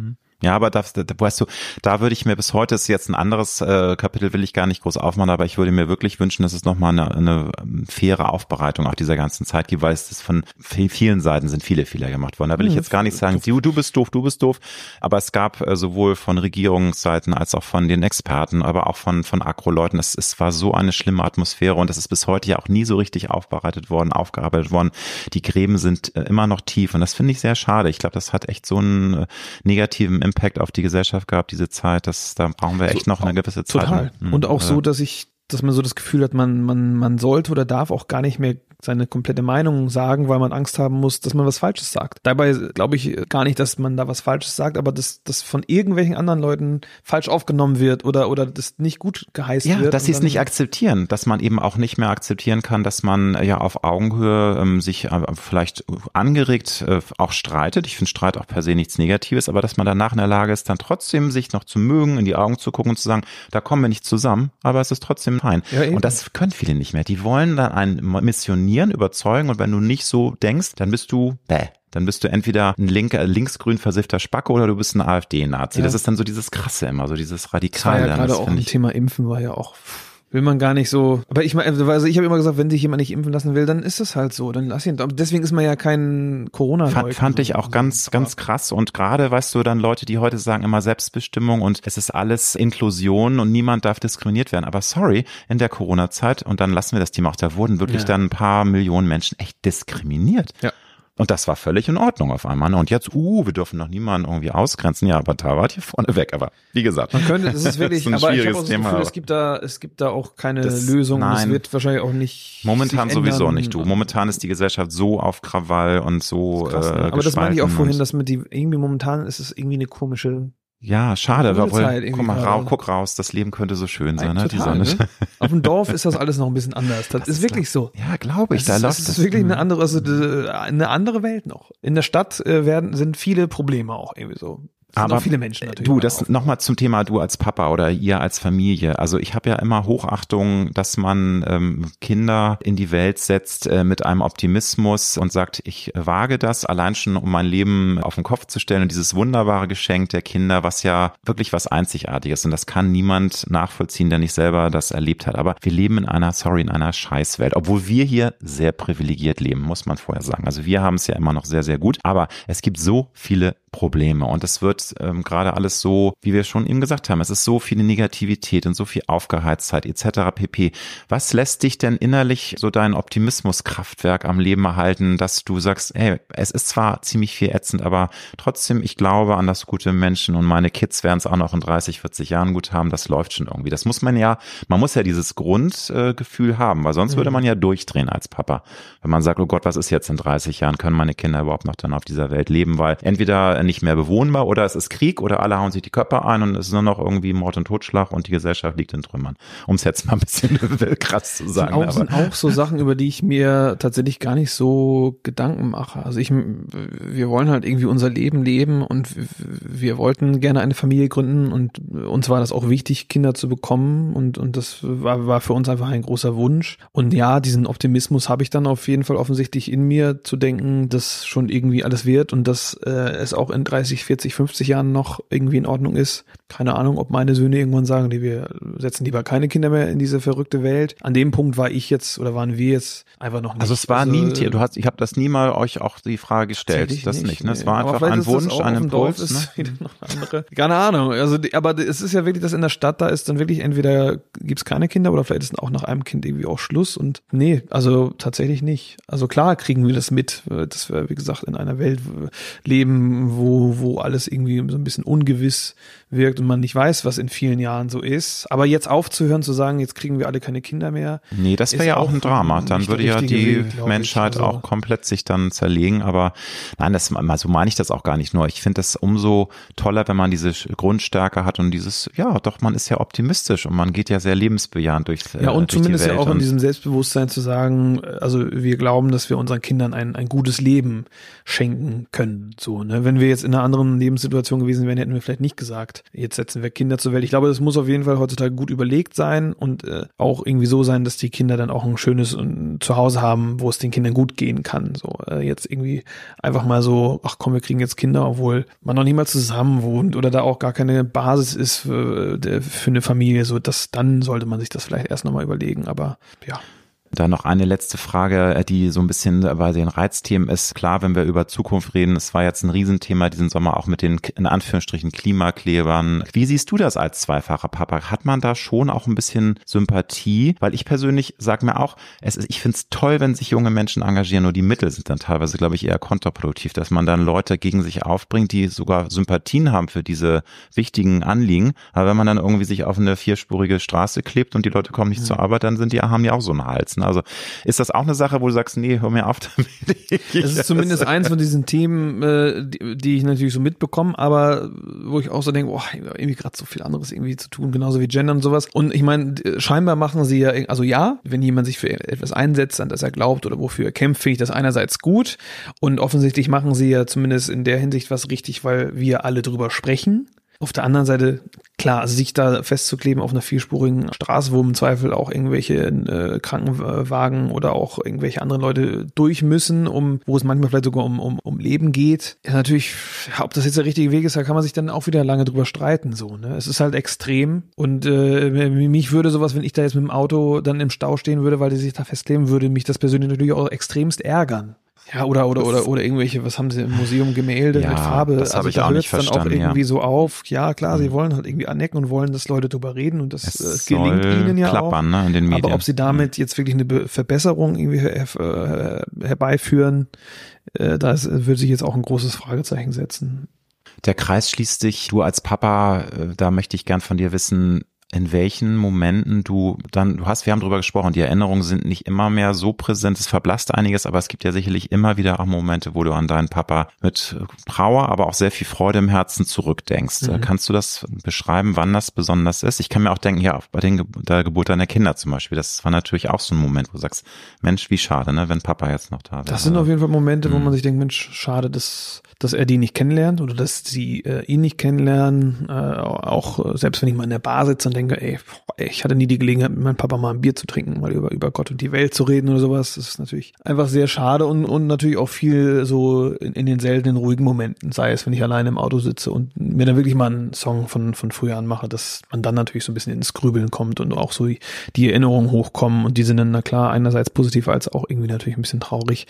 Ja, aber das, da, weißt du, da würde ich mir bis heute ist jetzt ein anderes äh, Kapitel, will ich gar nicht groß aufmachen, aber ich würde mir wirklich wünschen, dass es nochmal eine, eine ähm, faire Aufbereitung auch dieser ganzen Zeit gibt, weil es ist von vielen Seiten sind viele Fehler gemacht worden. Da will ich Mhm. jetzt gar nicht sagen, du, du bist doof, du bist doof, aber es gab äh, sowohl von Regierungsseiten als auch von den Experten, aber auch von, von Agro-Leuten, es, es war so eine schlimme Atmosphäre und es ist bis heute ja auch nie so richtig aufbereitet worden, aufgearbeitet worden. Die Gräben sind äh, immer noch tief und das finde ich sehr schade. Ich glaube, das hat echt so einen äh, negativen Impact auf die Gesellschaft gehabt, diese Zeit. Das, da brauchen wir echt noch eine gewisse Zeit. Total. Mhm. Und auch so, dass ich, dass man so das Gefühl hat, man, man, man sollte oder darf auch gar nicht mehr seine komplette Meinung sagen, weil man Angst haben muss, dass man was Falsches sagt. Dabei glaube ich gar nicht, dass man da was Falsches sagt, aber dass das von irgendwelchen anderen Leuten falsch aufgenommen wird oder oder das nicht gut geheißen ja, wird. dass und sie es nicht akzeptieren, dass man eben auch nicht mehr akzeptieren kann, dass man äh, ja auf Augenhöhe ähm, sich äh, vielleicht angeregt äh, auch streitet. Ich finde Streit auch per se nichts Negatives, aber dass man danach in der Lage ist, dann trotzdem sich noch zu mögen, in die Augen zu gucken und zu sagen, da kommen wir nicht zusammen, aber es ist trotzdem fein. Ja, und das können viele nicht mehr. Die wollen dann einen missionieren, überzeugen und wenn du nicht so denkst, dann bist du bäh. Dann bist du entweder ein linker, linksgrün versiffter Spacke oder du bist ein AfD-Nazi. Ja. Das ist dann so dieses Krasse immer, so dieses Das war Radikale. ja gerade Das auch ein Thema Impfen war ja auch will man gar nicht so. Aber ich meine, also ich habe immer gesagt, wenn sich jemand nicht impfen lassen will, dann ist es halt so. Dann lass ihn. Aber Deswegen ist man ja kein corona Fand, fand ich auch ganz, ganz krass. Und gerade, weißt du, dann Leute, die heute sagen immer Selbstbestimmung und es ist alles Inklusion und niemand darf diskriminiert werden. Aber sorry, in der Corona-Zeit, und dann lassen wir das Thema auch, da wurden wirklich Ja. dann ein paar Millionen Menschen echt diskriminiert. Ja. Und das war völlig in Ordnung auf einmal. ne? Und jetzt, uh, wir dürfen noch niemanden irgendwie ausgrenzen. Ja, aber da wart ihr vorne weg. Aber wie gesagt. Man könnte, das ist wirklich, ein aber ich habe auch das Thema, Gefühl, es gibt da, es gibt da auch keine Das- Lösung. nein. wird wahrscheinlich auch nicht. Momentan sowieso ändern. nicht, du. Momentan ist die Gesellschaft so auf Krawall und so Krass, ne? äh, Aber das meine ich auch vorhin, dass mit die, irgendwie momentan ist es irgendwie eine komische. Ja, schade. Irgendwie guck mal, rau, guck raus, das Leben könnte so schön sein, ne? Die Total, Sonne. ne? Auf dem Dorf ist das alles noch ein bisschen anders. Das, ist wirklich so. Ja, glaube ich, Es da ist, läuft es das. ist wirklich eine Mhm. andere, also äh, eine andere Welt noch. In der Stadt äh, werden sind viele Probleme auch irgendwie so. Aber viele Menschen natürlich. Du, das nochmal zum Thema du als Papa oder ihr als Familie. Also ich habe ja immer Hochachtung, dass man ähm, Kinder in die Welt setzt äh, mit einem Optimismus und sagt, ich wage das allein schon, um mein Leben auf den Kopf zu stellen und dieses wunderbare Geschenk der Kinder, was ja wirklich was Einzigartiges und das kann niemand nachvollziehen, der nicht selber das erlebt hat. Aber wir leben in einer, sorry, in einer Scheißwelt, obwohl wir hier sehr privilegiert leben, muss man vorher sagen. Also wir haben es ja immer noch sehr, sehr gut, aber es gibt so viele Probleme und es wird ähm, gerade alles so, wie wir schon eben gesagt haben, es ist so viele Negativität und so viel Aufgeheiztheit etc. pp. Was lässt dich denn innerlich so dein Optimismuskraftwerk am Leben erhalten, dass du sagst, hey, es ist zwar ziemlich viel ätzend, aber trotzdem, ich glaube an das gute Menschen und meine Kids werden es auch noch in 30, 40 Jahren gut haben, das läuft schon irgendwie. Das muss man ja, man muss ja dieses Grundgefühl haben, weil sonst würde man ja durchdrehen als Papa. Wenn man sagt, oh Gott, was ist jetzt in 30 Jahren, können meine Kinder überhaupt noch dann auf dieser Welt leben, weil entweder nicht mehr bewohnbar oder es ist Krieg oder alle hauen sich die Köpfe ein und es ist nur noch irgendwie Mord und Totschlag und die Gesellschaft liegt in Trümmern. Um es jetzt mal ein bisschen krass zu sagen. auch, aber- sind auch so Sachen, über die ich mir tatsächlich gar nicht so Gedanken mache. Also ich, wir wollen halt irgendwie unser Leben leben und wir wollten gerne eine Familie gründen und uns war das auch wichtig, Kinder zu bekommen und, und das war, war für uns einfach ein großer Wunsch. Und ja, diesen Optimismus habe ich dann auf jeden Fall offensichtlich in mir zu denken, dass schon irgendwie alles wird und dass äh, es auch in 30, 40, 50 Jahren noch irgendwie in Ordnung ist. Keine Ahnung, ob meine Söhne irgendwann sagen, die wir setzen lieber keine Kinder mehr in diese verrückte Welt. An dem Punkt war ich jetzt oder waren wir jetzt einfach noch nicht. Also es war nie ein Thema. Du hast, ich habe das nie mal euch auch die Frage gestellt. Das nicht. ne? Es war einfach ein Wunsch, ein Impuls. Ist Ne? andere. Keine Ahnung. Also, aber es ist ja wirklich, dass in der Stadt da ist dann wirklich entweder gibt's keine Kinder oder vielleicht ist auch nach einem Kind irgendwie auch Schluss. Und nee, also tatsächlich nicht. Also klar kriegen wir das mit, dass wir, wie gesagt, in einer Welt leben, wo, wo alles irgendwie so ein bisschen ungewiss wirkt und man nicht weiß, was in vielen Jahren so ist. Aber jetzt aufzuhören, zu sagen, jetzt kriegen wir alle keine Kinder mehr. Nee, das wäre ja auch ein Drama. Dann würde ja die Weg, Menschheit also. auch komplett sich dann zerlegen. Aber nein, das, so meine ich das auch gar nicht nur. Ich finde das umso toller, wenn man diese Grundstärke hat und dieses, ja, doch, man ist ja optimistisch und man geht ja sehr lebensbejahend durch. Ja, und durch zumindest ja auch in diesem Selbstbewusstsein zu sagen, also wir glauben, dass wir unseren Kindern ein, ein gutes Leben schenken können. So, ne? Wenn wir jetzt in einer anderen Lebenssituation gewesen wären, hätten wir vielleicht nicht gesagt, jetzt setzen wir Kinder zur Welt. Ich glaube, das muss auf jeden Fall heutzutage gut überlegt sein und äh, auch irgendwie so sein, dass die Kinder dann auch ein schönes äh, Zuhause haben, wo es den Kindern gut gehen kann. So, äh, jetzt irgendwie einfach mal so, ach komm, wir kriegen jetzt Kinder, obwohl man noch nicht mal zusammen wohnt oder da auch gar keine Basis ist für, für eine Familie. So, das, dann sollte man sich das vielleicht erst nochmal überlegen. Aber ja. Da noch eine letzte Frage, äh, die so ein bisschen bei den Reizthemen ist. Klar, wenn wir über Zukunft reden, es war jetzt ein Riesenthema diesen Sommer auch mit den in Anführungsstrichen Klimaklebern. Wie siehst du das als zweifacher Papa? Hat man da schon auch ein bisschen Sympathie? Weil ich persönlich sage mir auch, es ist, ich finde es toll, wenn sich junge Menschen engagieren, nur die Mittel sind dann teilweise, glaube ich, eher kontraproduktiv, dass man dann Leute gegen sich aufbringt, die sogar Sympathien haben für diese wichtigen Anliegen. Aber wenn man dann irgendwie sich auf eine vierspurige Straße klebt und die Leute kommen nicht mhm. zur Arbeit, dann sind die, haben die auch so einen Hals. Ne? Also ist das auch eine Sache, wo du sagst, nee, hör mir auf damit. Es ist zumindest eins von diesen Themen, äh, die, die, ich natürlich so mitbekomme, aber wo ich auch so denke, boah, irgendwie gerade so viel anderes irgendwie zu tun, genauso wie Gender und sowas. Und ich meine, scheinbar machen sie ja, also ja, wenn jemand sich für etwas einsetzt, an das er glaubt oder wofür er kämpft, finde ich das einerseits gut. Und offensichtlich machen sie ja zumindest in der Hinsicht was richtig, weil wir alle drüber sprechen. Auf der anderen Seite, klar, sich da festzukleben auf einer vierspurigen Straße, wo im Zweifel auch irgendwelche äh, Krankenwagen oder auch irgendwelche anderen Leute durch müssen, um, wo es manchmal vielleicht sogar um, um, um Leben geht. Ja, natürlich, ob das jetzt der richtige Weg ist, da kann man sich dann auch wieder lange drüber streiten, so, ne? Es ist halt extrem und äh, mich würde sowas, wenn ich da jetzt mit dem Auto dann im Stau stehen würde, weil die sich da festkleben, würde mich das persönlich natürlich auch extremst ärgern. Ja, oder, oder, oder, oder irgendwelche, was haben sie im Museum, Gemälde ja, mit Farbe. Das also habe ich da auch nicht verstanden. dann auch irgendwie ja. so auf. Ja, klar, sie mhm. wollen halt irgendwie anecken und wollen, dass Leute drüber reden und das es äh, gelingt ihnen ja klappern, auch. Ne, in den Medien. Aber ob sie damit mhm. jetzt wirklich eine Verbesserung irgendwie her äh, herbeiführen, äh, da würde sich jetzt auch ein großes Fragezeichen setzen. Der Kreis schließt sich. Du als Papa, äh, da möchte ich gern von dir wissen, in welchen Momenten du dann, du hast, wir haben drüber gesprochen, die Erinnerungen sind nicht immer mehr so präsent, es verblasst einiges, aber es gibt ja sicherlich immer wieder auch Momente, wo du an deinen Papa mit Trauer, aber auch sehr viel Freude im Herzen zurückdenkst. Mhm. Kannst du das beschreiben, wann das besonders ist? Ich kann mir auch denken, ja, bei den, der Geburt deiner Kinder zum Beispiel, das war natürlich auch so ein Moment, wo du sagst, Mensch, wie schade, ne, wenn Papa jetzt noch da wäre. Das sind auf jeden Fall Momente, mhm. wo man sich denkt, Mensch, schade, dass dass er die nicht kennenlernt oder dass sie äh, ihn nicht kennenlernen. Äh, auch selbst wenn ich mal in der Bar sitze und denke, ey, ich hatte nie die Gelegenheit, mit meinem Papa mal ein Bier zu trinken, mal über, über Gott und die Welt zu reden oder sowas. Das ist natürlich einfach sehr schade und, und natürlich auch viel so in, in den seltenen ruhigen Momenten, sei es, wenn ich alleine im Auto sitze und mir dann wirklich mal einen Song von, von früher anmache, dass man dann natürlich so ein bisschen ins Grübeln kommt und auch so die, die Erinnerungen hochkommen und die sind dann, na klar, einerseits positiv als auch irgendwie natürlich ein bisschen traurig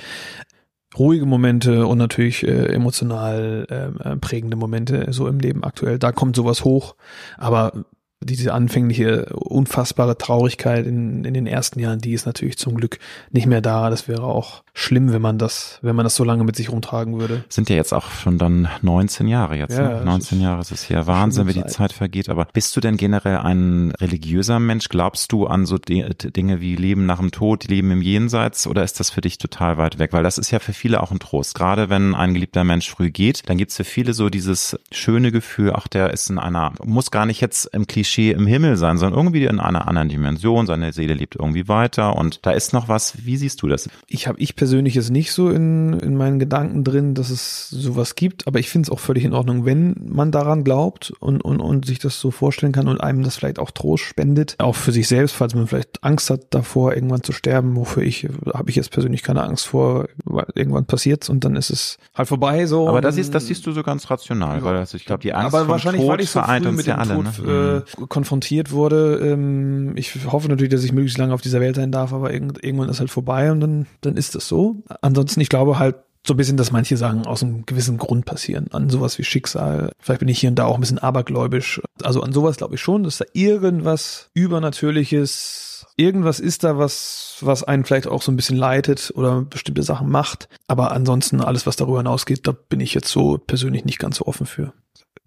ruhige Momente und natürlich äh, emotional äh, prägende Momente so im Leben aktuell. Da kommt sowas hoch, aber diese anfängliche unfassbare Traurigkeit in, in den ersten Jahren, die ist natürlich zum Glück nicht mehr da. Das wäre auch schlimm, wenn man das, wenn man das so lange mit sich rumtragen würde. Sind ja jetzt auch schon dann 19 Jahre jetzt. Ja, ne? 19 Jahre ist es ja Wahnsinn, wie die Zeit vergeht. Aber bist du denn generell ein religiöser Mensch? Glaubst du an so Dinge wie Leben nach dem Tod, Leben im Jenseits oder ist das für dich total weit weg? Weil das ist ja für viele auch ein Trost. Gerade wenn ein geliebter Mensch früh geht, dann gibt's für viele so dieses schöne Gefühl, ach, der ist in einer, muss gar nicht jetzt im Klischee im Himmel sein, sondern irgendwie in einer anderen Dimension. Seine Seele lebt irgendwie weiter und da ist noch was. Wie siehst du das? Ich habe ich persönlich persönlich jetzt nicht so in, in meinen Gedanken drin, dass es sowas gibt, aber ich finde es auch völlig in Ordnung, wenn man daran glaubt und, und, und sich das so vorstellen kann und einem das vielleicht auch Trost spendet, auch für sich selbst, falls man vielleicht Angst hat davor, irgendwann zu sterben, wofür ich, habe ich jetzt persönlich keine Angst vor, weil irgendwann passiert's und dann ist es halt vorbei so. Aber das ist, das siehst du so ganz rational, ja. weil also ich glaube, die Angst aber wahrscheinlich, Tod weil ich so früh mit dem alle, Tod ne? äh, konfrontiert wurde. Ähm, ich hoffe natürlich, dass ich möglichst lange auf dieser Welt sein darf, aber irgend, irgendwann ist halt vorbei und dann, dann ist das so. Ansonsten, ich glaube halt so ein bisschen, dass manche Sachen aus einem gewissen Grund passieren. An sowas wie Schicksal. Vielleicht bin ich hier und da auch ein bisschen abergläubisch. Also an sowas glaube ich schon, dass da irgendwas Übernatürliches irgendwas ist da, was, was einen vielleicht auch so ein bisschen leitet oder bestimmte Sachen macht. Aber ansonsten alles, was darüber hinausgeht, da bin ich jetzt so persönlich nicht ganz so offen für.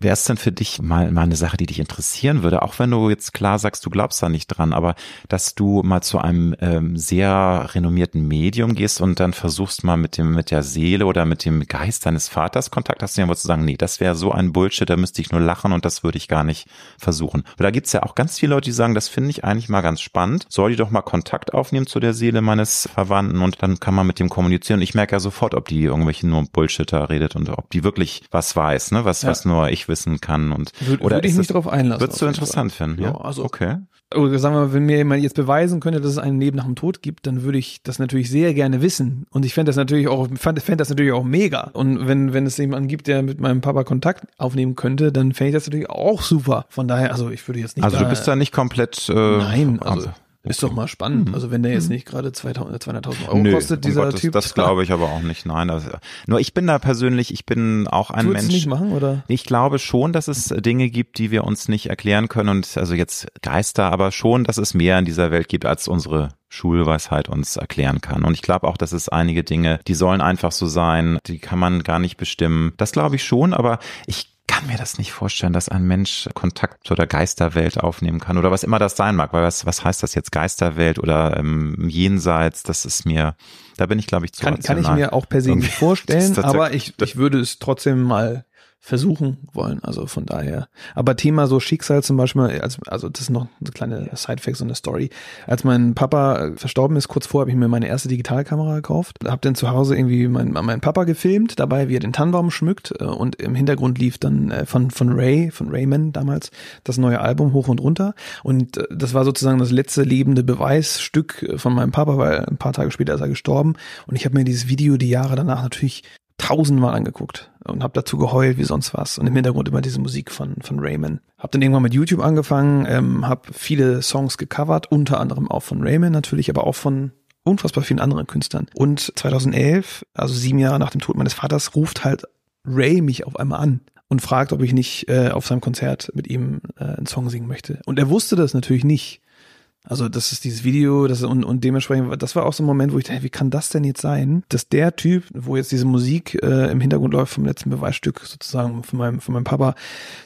Wäre es denn für dich mal, mal eine Sache, die dich interessieren würde, auch wenn du jetzt klar sagst, du glaubst da nicht dran, aber dass du mal zu einem ähm, sehr renommierten Medium gehst und dann versuchst mal mit dem mit der Seele oder mit dem Geist deines Vaters Kontakt hast, dann zu sagen, nee, das wäre so ein Bullshit, da müsste ich nur lachen und das würde ich gar nicht versuchen. Aber da gibt's ja auch ganz viele Leute, die sagen, das finde ich eigentlich mal ganz spannend. Soll die doch mal Kontakt aufnehmen zu der Seele meines Verwandten und dann kann man mit dem kommunizieren. Ich merke ja sofort, ob die irgendwelche nur Bullshitter redet und ob die wirklich was weiß, ne, was, ja. was nur ich wissen kann und Würde, oder würde ich mich darauf einlassen. Würdest du interessant Fall. finden? Ja, ja, also okay. Oder sagen wir mal, wenn mir jemand jetzt beweisen könnte, dass es ein Leben nach dem Tod gibt, dann würde ich das natürlich sehr gerne wissen. Und ich fände das natürlich auch, fände das natürlich auch mega. Und wenn, wenn es jemanden gibt, der mit meinem Papa Kontakt aufnehmen könnte, dann fände ich das natürlich auch super. Von daher, also ich würde jetzt nicht. Also du bist da nicht komplett. Äh, nein, also. Ist doch mal spannend. Mhm. Also wenn der jetzt mhm. nicht gerade 200.000 Euro Nö, kostet, dieser Gott, Typ. Das, das glaube ich aber auch nicht. Nein, das, nur ich bin da persönlich, ich bin auch ein Mensch. nicht machen oder? Ich glaube schon, dass es Dinge gibt, die wir uns nicht erklären können und also jetzt Geister, aber schon, dass es mehr in dieser Welt gibt, als unsere Schulweisheit uns erklären kann. Und ich glaube auch, dass es einige Dinge, die sollen einfach so sein, die kann man gar nicht bestimmen. Das glaube ich schon, aber ich kann mir das nicht vorstellen, dass ein Mensch Kontakt zu der Geisterwelt aufnehmen kann oder was immer das sein mag. Weil was, was heißt das jetzt Geisterwelt oder ähm, Jenseits? Das ist mir, da bin ich glaube ich zu kann, kann ich mir auch per se nicht vorstellen, aber ich, ich würde es trotzdem mal versuchen wollen. Also von daher. Aber Thema so Schicksal zum Beispiel, also, also das ist noch eine kleine Sidefact, so eine Story. Als mein Papa verstorben ist, kurz vor, habe ich mir meine erste Digitalkamera gekauft. Hab dann zu Hause irgendwie meinen mein Papa gefilmt, dabei wie er den Tannenbaum schmückt äh, und im Hintergrund lief dann äh, von, von Ray, von Rayman damals, das neue Album hoch und runter. Und äh, das war sozusagen das letzte lebende Beweisstück von meinem Papa, weil ein paar Tage später ist er gestorben. Und ich habe mir dieses Video die Jahre danach natürlich tausendmal angeguckt und habe dazu geheult wie sonst was und im Hintergrund immer diese Musik von von Rayman. Habe dann irgendwann mit YouTube angefangen, ähm, habe viele Songs gecovert, unter anderem auch von Rayman natürlich, aber auch von unfassbar vielen anderen Künstlern. Und 2011, also sieben Jahre nach dem Tod meines Vaters, ruft halt Ray mich auf einmal an und fragt, ob ich nicht äh, auf seinem Konzert mit ihm äh, einen Song singen möchte. Und er wusste das natürlich nicht. Also das ist dieses Video, das und, und dementsprechend, das war auch so ein Moment, wo ich dachte, wie kann das denn jetzt sein, dass der Typ, wo jetzt diese Musik äh, im Hintergrund läuft vom letzten Beweisstück sozusagen von meinem, von meinem Papa,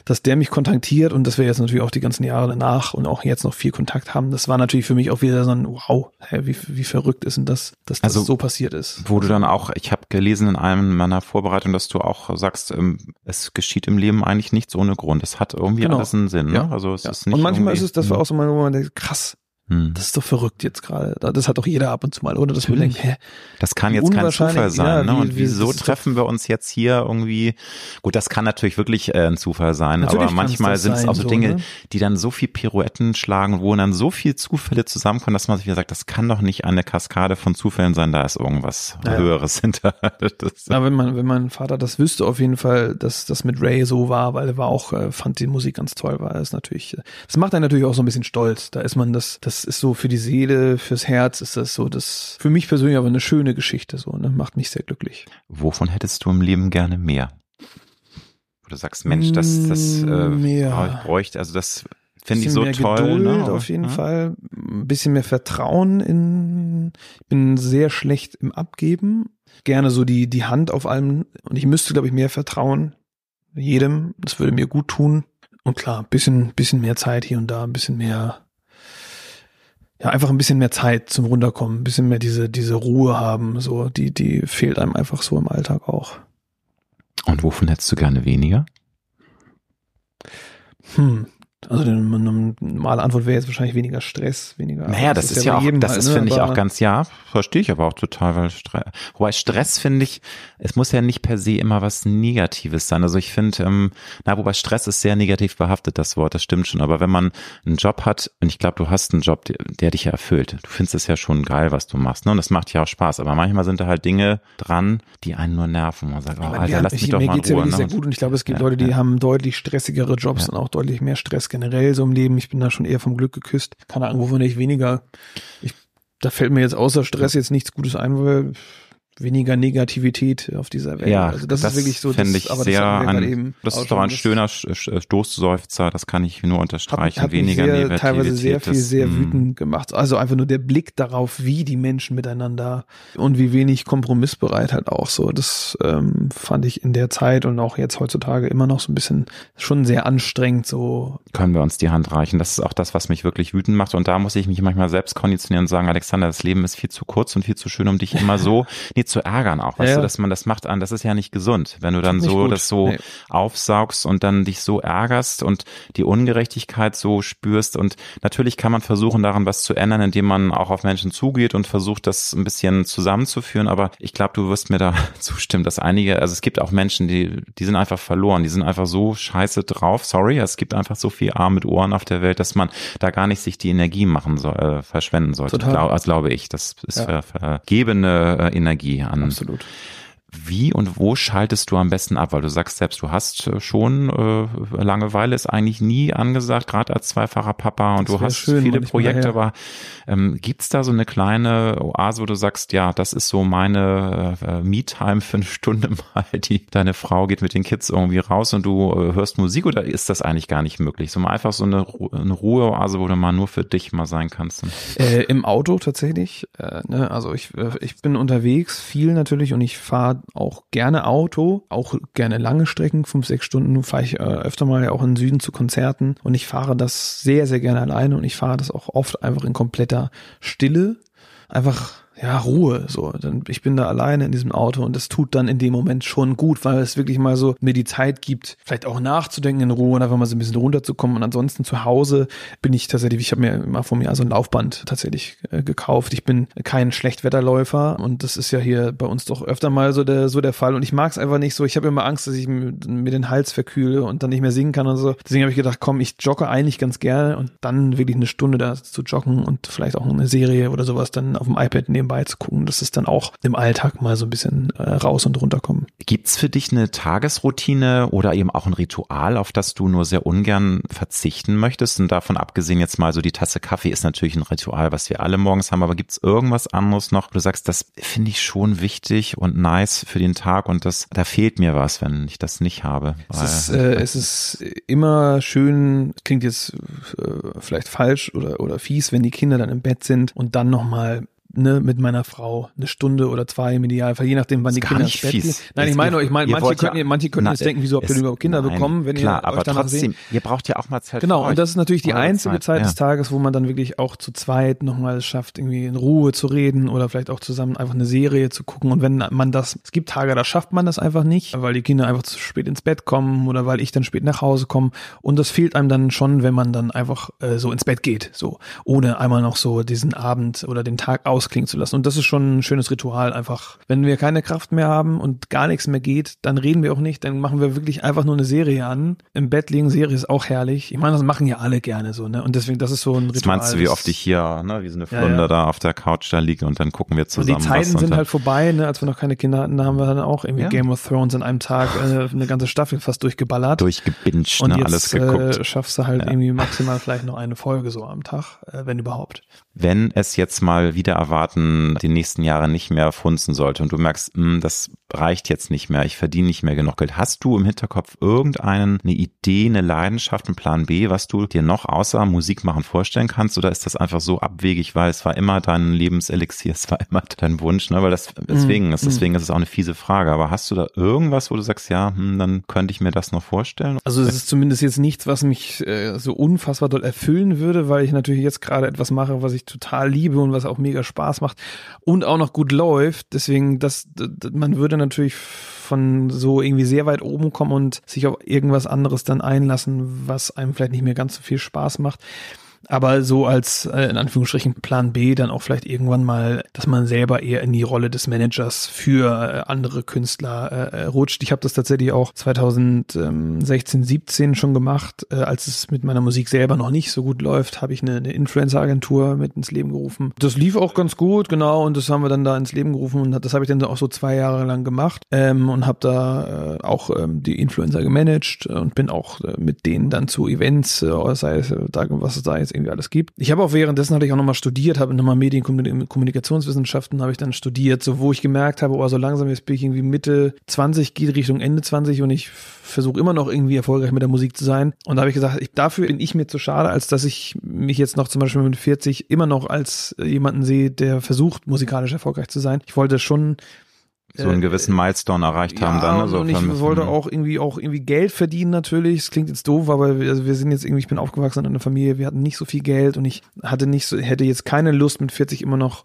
dass der mich kontaktiert und dass wir jetzt natürlich auch die ganzen Jahre danach und auch jetzt noch viel Kontakt haben, das war natürlich für mich auch wieder so ein Wow, hä, wie, wie verrückt ist denn das, dass das also, so passiert ist. Wo du dann auch, ich habe gelesen in einem meiner Vorbereitung, dass du auch sagst, ähm, es geschieht im Leben eigentlich nichts ohne Grund. Es hat irgendwie genau. alles einen Sinn. Ne? Ja. Also es ja. ist nicht und manchmal ist es, das war hm. auch so mein Moment, krass, hm. Das ist doch verrückt jetzt gerade. Das hat doch jeder ab und zu mal, oder? Dass wir denken, hä? Das kann jetzt kein Zufall sein, ja, ne? Wie, und wieso treffen wir uns jetzt hier irgendwie? Gut, das kann natürlich wirklich äh, ein Zufall sein, natürlich aber manchmal sind es auch so, so Dinge, ne? die dann so viel Pirouetten schlagen, wo dann so viel Zufälle zusammenkommen, dass man sich wieder sagt, das kann doch nicht eine Kaskade von Zufällen sein, da ist irgendwas ja. Höheres hinter. Das, ja, wenn man, wenn mein Vater das wüsste, auf jeden Fall, dass das mit Ray so war, weil er war auch, äh, fand die Musik ganz toll, war es natürlich, das macht einen natürlich auch so ein bisschen stolz. Da ist man das, das das ist so für die Seele, fürs Herz ist das so, das für mich persönlich aber eine schöne Geschichte so, ne? macht mich sehr glücklich. Wovon hättest du im Leben gerne mehr? Wo du sagst, Mensch, das, das äh, mehr. bräuchte, also das finde ich so mehr toll. Geduld ne? auf jeden ja. Fall, ein bisschen mehr Vertrauen in, ich bin sehr schlecht im Abgeben, gerne so die, die Hand auf allem und ich müsste, glaube ich, mehr vertrauen jedem, das würde mir gut tun. Und klar, bisschen, bisschen mehr Zeit hier und da, ein bisschen mehr ja, einfach ein bisschen mehr Zeit zum Runterkommen, ein bisschen mehr diese, diese Ruhe haben, so, die, die fehlt einem einfach so im Alltag auch. Und wovon hättest du gerne weniger? Hm, also eine normale Antwort wäre jetzt wahrscheinlich weniger Stress, weniger. Naja, das, das ist, ja, auch, das halt, ist, ne? finde ich, auch ganz, ja, verstehe ich aber auch total, weil Stress, wobei Stress finde ich, es muss ja nicht per se immer was Negatives sein. Also ich finde, ähm, na, wobei Stress ist sehr negativ behaftet, das Wort, das stimmt schon. Aber wenn man einen Job hat, und ich glaube, du hast einen Job, der, der dich ja erfüllt, du findest es ja schon geil, was du machst, ne? Und das macht ja auch Spaß. Aber manchmal sind da halt Dinge dran, die einen nur nerven. Man sagt, oh, Alter, lass mich doch mir mal in Ruhe. Mir geht's ja ne? sehr gut und ich glaube, es gibt ja, Leute, die ja. haben deutlich stressigere Jobs ja. und auch deutlich mehr Stress generell so im Leben. Ich bin da schon eher vom Glück geküsst. Keine Ahnung, wovon ich weniger. Ich, da fällt mir jetzt außer Stress jetzt nichts Gutes ein, weil weniger Negativität auf dieser Welt. Ja, also das, das ist wirklich so. Das, ich aber sehr das, an, eben das ist doch ein schöner Sch- Sch- Stoßseufzer, das kann ich nur hat, unterstreichen. hat mich Weniger sehr, Negativität. teilweise sehr viel, das, sehr mm. wütend gemacht. Also einfach nur der Blick darauf, wie die Menschen miteinander und wie wenig kompromissbereit halt auch so. Das ähm, fand ich in der Zeit und auch jetzt heutzutage immer noch so ein bisschen schon sehr anstrengend so. können wir uns die Hand reichen. Das ist auch das, was mich wirklich wütend macht. Und da muss ich mich manchmal selbst konditionieren und sagen, Alexander, das Leben ist viel zu kurz und viel zu schön, um dich immer so zu ärgern auch. Weißt Ja, du, ja. dass man das macht an, das ist ja nicht gesund. Wenn du dann so gut. das so Nee. aufsaugst und dann dich so ärgerst und die Ungerechtigkeit so spürst. Und natürlich kann man versuchen, daran was zu ändern, indem man auch auf Menschen zugeht und versucht, das ein bisschen zusammenzuführen. Aber ich glaube, du wirst mir da zustimmen, dass einige, also es gibt auch Menschen, die, die sind einfach verloren, die sind einfach so scheiße drauf. Sorry, es gibt einfach so viel Arm mit Ohren auf der Welt, dass man da gar nicht sich die Energie machen soll, äh, verschwenden sollte. Total. Glau, also glaube ich. Das ist Ja. ver, vergebene äh, Energie an Absolut. Wie und wo schaltest du am besten ab? Weil du sagst selbst, du hast äh, schon äh, Langeweile ist eigentlich nie angesagt, gerade als zweifacher Papa und Das du hast schön, viele Projekte, aber ähm, gibt's da so eine kleine Oase, wo du sagst, ja, das ist so meine äh, Me-Time für eine Stunde mal, die deine Frau geht mit den Kids irgendwie raus und du äh, hörst Musik oder ist das eigentlich gar nicht möglich? So mal einfach so eine, Ru- eine Ruheoase, wo du mal nur für dich mal sein kannst. Äh, Im Auto tatsächlich. Äh, ne? Also ich, äh, ich bin unterwegs, viel natürlich, und ich fahre auch gerne Auto, auch gerne lange Strecken, fünf, sechs Stunden. Fahre ich äh, öfter mal auch in den Süden zu Konzerten. Und ich fahre das sehr, sehr gerne alleine. Und ich fahre das auch oft einfach in kompletter Stille. Einfach ja, Ruhe, so. Ich bin da alleine in diesem Auto und das tut dann in dem Moment schon gut, weil es wirklich mal so mir die Zeit gibt, vielleicht auch nachzudenken in Ruhe und einfach mal so ein bisschen runterzukommen. Und ansonsten zu Hause bin ich tatsächlich, ich habe mir mal vor mir so ein Laufband tatsächlich äh, gekauft. Ich bin kein Schlechtwetterläufer und das ist ja hier bei uns doch öfter mal so der, so der Fall. Und ich mag es einfach nicht so. Ich habe immer Angst, dass ich mir, den Hals verkühle und dann nicht mehr singen kann und so. Deswegen habe ich gedacht, komm, ich jogge eigentlich ganz gerne und dann wirklich eine Stunde da zu joggen und vielleicht auch eine Serie oder sowas dann auf dem iPad nebenbei zu gucken. Das ist dann auch im Alltag mal so ein bisschen äh, raus und runterkommen. Gibt's für dich eine Tagesroutine oder eben auch ein Ritual, auf das du nur sehr ungern verzichten möchtest? Und davon abgesehen jetzt mal so die Tasse Kaffee ist natürlich ein Ritual, was wir alle morgens haben, aber gibt's irgendwas anderes noch, wo du sagst, das finde ich schon wichtig und nice für den Tag und das, da fehlt mir was, wenn ich das nicht habe. Es ist, äh, es ist immer schön, klingt jetzt äh, vielleicht falsch oder, oder fies, wenn die Kinder dann im Bett sind und dann nochmal ne, mit meiner Frau eine Stunde oder zwei im Idealfall, je nachdem, wann die Kinder nicht ins Bett fies. gehen. Nein, ich meine, ich meine, manche ja- können, manche können Na, jetzt denken, wieso habt ihr überhaupt Kinder nein, bekommen, wenn klar, ihr aber euch danach trotzdem, seht? ihr braucht ja auch mal Zeit Genau, und das ist natürlich die einzige Zeit, ja. des Tages, wo man dann wirklich auch zu zweit nochmal schafft, irgendwie in Ruhe zu reden oder vielleicht auch zusammen einfach eine Serie zu gucken. Und wenn man das, es gibt Tage, da schafft man das einfach nicht, weil die Kinder einfach zu spät ins Bett kommen oder weil ich dann spät nach Hause komme. Und das fehlt einem dann schon, wenn man dann einfach äh, so ins Bett geht, so, ohne einmal noch so diesen Abend oder den Tag ausklingen zu lassen. Und das ist schon ein schönes Ritual, einfach, wenn wir keine Kraft mehr haben und gar nichts mehr geht, dann reden wir auch nicht, dann machen wir wirklich einfach nur eine Serie an. Im Bett liegen, Serie ist auch herrlich. Ich meine, das machen ja alle gerne so, ne? Und deswegen, das ist so ein Ritual. Was meinst du, wie das- oft ich hier, ne, wie so eine Ja, Flunder ja. da auf der Couch da liege und dann gucken wir und zusammen die Zeiten und sind halt vorbei, ne? Als wir noch keine Kinder hatten, da haben wir dann auch irgendwie Ja. Game of Thrones in einem Tag äh, eine ganze Staffel fast durchgeballert. durchgebinged, und ne, jetzt alles geguckt. Äh, schaffst du halt Ja. irgendwie maximal vielleicht noch eine Folge so am Tag, äh, wenn überhaupt. Wenn es jetzt mal wieder erwarten, die nächsten Jahre nicht mehr funzen sollte und du merkst, hm, das reicht jetzt nicht mehr, ich verdiene nicht mehr genug Geld. Hast du im Hinterkopf irgendeinen, eine Idee, eine Leidenschaft, einen Plan B, was du dir noch außer Musik machen vorstellen kannst? Oder ist das einfach so abwegig, weil es war immer dein Lebenselixier, es war immer dein Wunsch, ne? Weil das, deswegen ist, deswegen ist es auch eine fiese Frage. Aber hast du da irgendwas, wo du sagst, ja, hm, dann könnte ich mir das noch vorstellen? Also es ist zumindest jetzt nichts, was mich äh, so unfassbar doll erfüllen würde, weil ich natürlich jetzt gerade etwas mache, was ich total liebe und was auch mega Spaß macht und auch noch gut läuft. Deswegen, das, d- d- man würde natürlich von so irgendwie sehr weit oben kommen und sich auf irgendwas anderes dann einlassen, was einem vielleicht nicht mehr ganz so viel Spaß macht. Aber so als äh, in Anführungsstrichen Plan B dann auch vielleicht irgendwann mal, dass man selber eher in die Rolle des Managers für äh, andere Künstler äh, äh, rutscht. Ich habe das tatsächlich auch 2016, 17 schon gemacht, äh, als es mit meiner Musik selber noch nicht so gut läuft, habe ich eine, eine Influencer-Agentur mit ins Leben gerufen. Das lief auch ganz gut, genau, und das haben wir dann da ins Leben gerufen und das habe ich dann auch so zwei Jahre lang gemacht ähm, und habe da äh, auch ähm, die Influencer gemanagt und bin auch äh, mit denen dann zu Events, äh, sei es äh, da was sei jetzt irgendwie alles gibt. Ich habe auch währenddessen hatte ich auch nochmal studiert, habe nochmal Medienkommunikationswissenschaften habe ich dann studiert, so wo ich gemerkt habe, oh, so langsam jetzt bin ich irgendwie Mitte 20, geht Richtung Ende 20 und ich versuche immer noch irgendwie erfolgreich mit der Musik zu sein. Und da habe ich gesagt, ich, dafür bin ich mir zu schade, als dass ich mich jetzt noch zum Beispiel mit 40 immer noch als jemanden sehe, der versucht, musikalisch erfolgreich zu sein. Ich wollte schon so einen gewissen Milestone erreicht haben dann. Also und ich wollte auch irgendwie auch irgendwie Geld verdienen natürlich. Es klingt jetzt doof, aber wir, also wir sind jetzt irgendwie, ich bin aufgewachsen in einer Familie, wir hatten nicht so viel Geld und ich hatte nicht so, hätte jetzt keine Lust mit 40 immer noch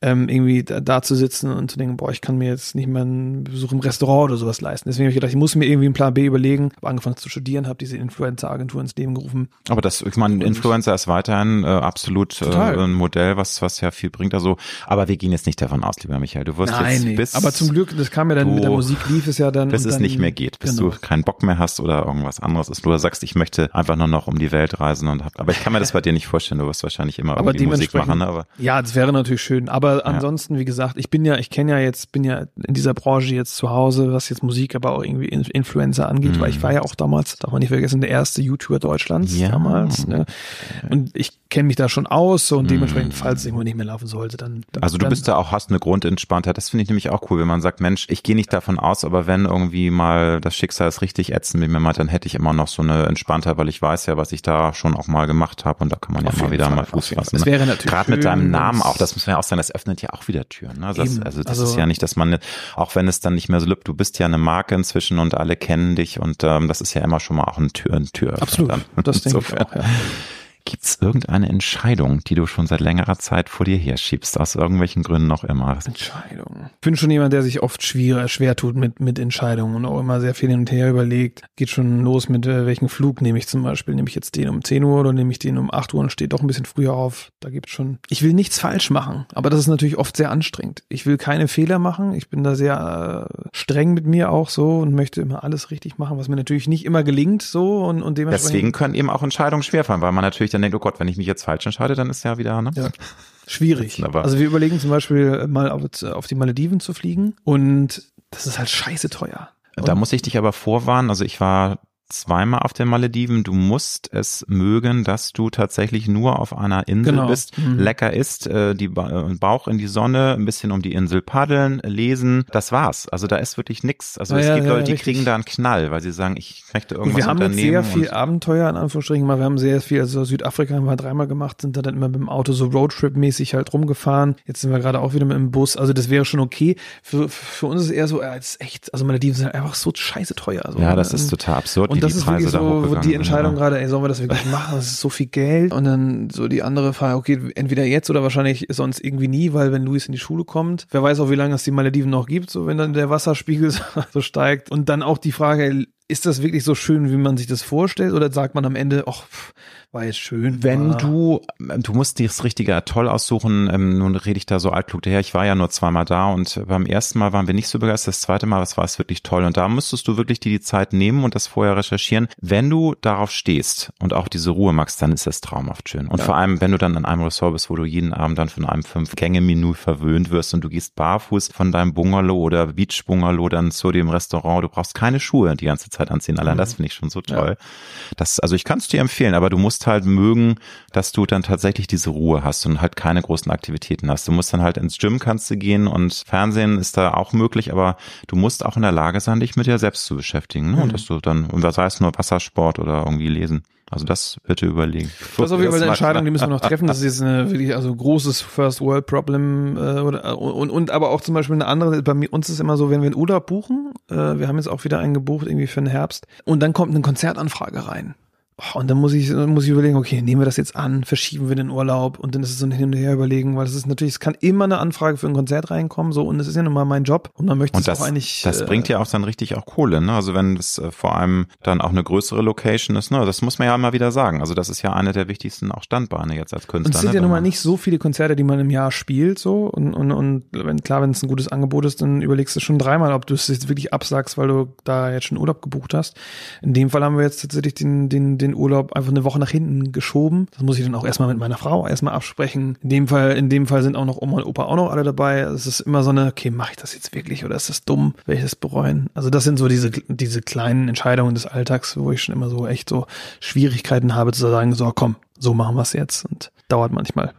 ähm, irgendwie da, da zu sitzen und zu denken, boah, ich kann mir jetzt nicht mehr einen Besuch im Restaurant oder sowas leisten. Deswegen habe ich gedacht, ich muss mir irgendwie einen Plan B überlegen. Habe angefangen zu studieren, habe diese Influencer-Agentur ins Leben gerufen. Aber das, ich meine, Influencer ist weiterhin äh, absolut äh, ein Modell, was was ja viel bringt. Also, aber wir gehen jetzt nicht davon aus, lieber Michael. Du wirst Nein, jetzt nee. bis aber zum Glück, das kam ja dann mit der Musik lief es ja dann bis es dann, nicht mehr geht, bis genau. du keinen Bock mehr hast oder irgendwas anderes ist. Du sagst, ich möchte einfach nur noch um die Welt reisen und hab, aber ich kann mir das bei dir nicht vorstellen. Du wirst wahrscheinlich immer aber irgendwie Musik machen. Aber Ja, das wäre natürlich schön. Aber ansonsten, wie gesagt, ich bin ja, ich kenne ja jetzt, bin ja in dieser Branche jetzt zu Hause, was jetzt Musik, aber auch irgendwie In- Influencer angeht, Mhm. weil ich war ja auch damals, darf man nicht vergessen, der erste YouTuber Deutschlands Ja. damals. Ne? Und ich kenne mich da schon aus so, und Mhm. dementsprechend, falls es irgendwo nicht mehr laufen sollte, dann. dann Also du dann, bist da auch, hast eine Grundentspanntheit. Das finde ich nämlich auch cool, wenn man sagt, Mensch, ich gehe nicht davon aus, aber wenn irgendwie mal das Schicksal es richtig ätzend mit mir meint, dann hätte ich immer noch so eine Entspanntheit, weil ich weiß ja, was ich da schon auch mal gemacht habe und da kann man ja mal wieder Fall, mal Fuß fassen. Ne? Gerade mit deinem Namen auch, das muss man ja auch sagen, das öffnet ja auch wieder Türen. Ne? Also, das, also das Also- ist ja nicht, dass man, auch wenn es dann nicht mehr so lübt, du bist ja eine Marke inzwischen und alle kennen dich und ähm, das ist ja immer schon mal auch ein Tür, ein Tür. Absolut. Das denke ich auch, ja. Gibt es irgendeine Entscheidung, die du schon seit längerer Zeit vor dir herschiebst, aus irgendwelchen Gründen noch immer? Entscheidung. Ich bin schon jemand, der sich oft schwer, schwer tut mit, mit Entscheidungen und auch immer sehr viel hin und her überlegt. Geht schon los mit, äh, welchen Flug nehme ich zum Beispiel. Nehme ich jetzt den um 10 Uhr oder nehme ich den um 8 Uhr und stehe doch ein bisschen früher auf. Da gibt's schon. Ich will nichts falsch machen, aber das ist natürlich oft sehr anstrengend. Ich will keine Fehler machen. Ich bin da sehr äh, streng mit mir auch so und möchte immer alles richtig machen, was mir natürlich nicht immer gelingt so und, und dementsprechend. Deswegen können eben auch Entscheidungen schwerfallen, weil man natürlich dann denkt, oh Gott, wenn ich mich jetzt falsch entscheide, dann ist ja wieder, ne? Ja. Schwierig. Aber- also wir überlegen zum Beispiel mal auf, auf die Malediven zu fliegen und das ist halt scheiße teuer. Da muss ich dich aber vorwarnen, also ich war zweimal auf den Malediven. Du musst es mögen, dass du tatsächlich nur auf einer Insel Genau. bist, Mhm. lecker isst, äh, die ba äh, Bauch in die Sonne, ein bisschen um die Insel paddeln, lesen. Das war's. Also da ist wirklich nix. Also Ja, es gibt ja, Leute, die richtig. kriegen da einen Knall, weil sie sagen, ich möchte irgendwas wir haben jetzt unternehmen. sehr viel Abenteuer in Anführungsstrichen gemacht. Wir haben sehr viel, also Südafrika haben wir dreimal gemacht, sind da dann immer mit dem Auto so Roadtrip-mäßig halt rumgefahren. Jetzt sind wir gerade auch wieder mit dem Bus. Also das wäre schon okay. Für, für uns ist es eher so, ja, es ist echt, also Malediven sind halt einfach so scheiße teuer. Also, ja, das ähm, ist total absurd, Und das ist wirklich so, die Entscheidung ja. gerade, ey, sollen wir das wirklich machen? Das ist so viel Geld. Und dann so die andere Frage, okay, entweder jetzt oder wahrscheinlich sonst irgendwie nie, weil wenn Luis in die Schule kommt, wer weiß auch, wie lange es die Malediven noch gibt, so wenn dann der Wasserspiegel so steigt. Und dann auch die Frage, ist das wirklich so schön, wie man sich das vorstellt? Oder sagt man am Ende, ach, war jetzt schön. Wenn du, du musst dir das richtige Atoll aussuchen, ähm, nun rede ich da so altklug daher, ich war ja nur zweimal da und beim ersten Mal waren wir nicht so begeistert, das zweite Mal, das war es wirklich toll und da müsstest du wirklich dir die Zeit nehmen und das vorher recherchieren. Wenn du darauf stehst und auch diese Ruhe magst, dann ist das traumhaft schön. Und Ja. vor allem, wenn du dann an einem Ressort bist, wo du jeden Abend dann von einem Fünf-Gänge-Menü verwöhnt wirst und du gehst barfuß von deinem Bungalow oder Beach-Bungalow dann zu dem Restaurant, du brauchst keine Schuhe die ganze Zeit anziehen, allein Mhm. das finde ich schon so toll. Das, also ich kann es dir empfehlen, aber du musst halt mögen, dass du dann tatsächlich diese Ruhe hast und halt keine großen Aktivitäten hast. Du musst dann halt ins Gym kannst du gehen und Fernsehen ist da auch möglich, aber du musst auch in der Lage sein, dich mit dir selbst zu beschäftigen. Ne? Und Mhm. dass du dann, und was heißt nur Wassersport oder irgendwie lesen. Also das bitte überlegen. Das ist auf jeden Fall eine Entscheidung, die müssen wir noch treffen. Das ist jetzt eine wirklich also großes First World Problem äh, oder und, und aber auch zum Beispiel eine andere. Bei mir, uns ist immer so, wenn wir einen Urlaub buchen, äh, wir haben jetzt auch wieder einen gebucht irgendwie für den Herbst und dann kommt eine Konzertanfrage rein. Und dann muss ich, muss ich überlegen, okay, nehmen wir das jetzt an, verschieben wir den Urlaub und dann ist es so ein Hin und Her überlegen, weil es ist natürlich, es kann immer eine Anfrage für ein Konzert reinkommen, so und es ist ja nun mal mein Job und man möchte Und es das, auch eigentlich. das äh, bringt ja auch dann richtig auch Kohle, ne? Also wenn es äh, vor allem dann auch eine größere Location ist, ne? Das muss man ja immer wieder sagen. Also das ist ja eine der wichtigsten auch Standbeine jetzt als Künstler. Und es sind ne? ja nun mal nicht so viele Konzerte, die man im Jahr spielt, so. Und, und, und wenn, klar, wenn es ein gutes Angebot ist, dann überlegst du schon dreimal, ob du es jetzt wirklich absagst, weil du da jetzt schon Urlaub gebucht hast. In dem Fall haben wir jetzt tatsächlich den, den, den Urlaub einfach eine Woche nach hinten geschoben. Das muss ich dann auch erstmal mit meiner Frau erstmal absprechen. In dem Fall, in dem Fall sind auch noch Oma und Opa auch noch alle dabei. Es ist immer so eine, okay, mache ich das jetzt wirklich oder ist das dumm? Werde ich das bereuen? Also das sind so diese, diese kleinen Entscheidungen des Alltags, wo ich schon immer so echt so Schwierigkeiten habe zu sagen, so komm, so machen wir es jetzt und dauert manchmal.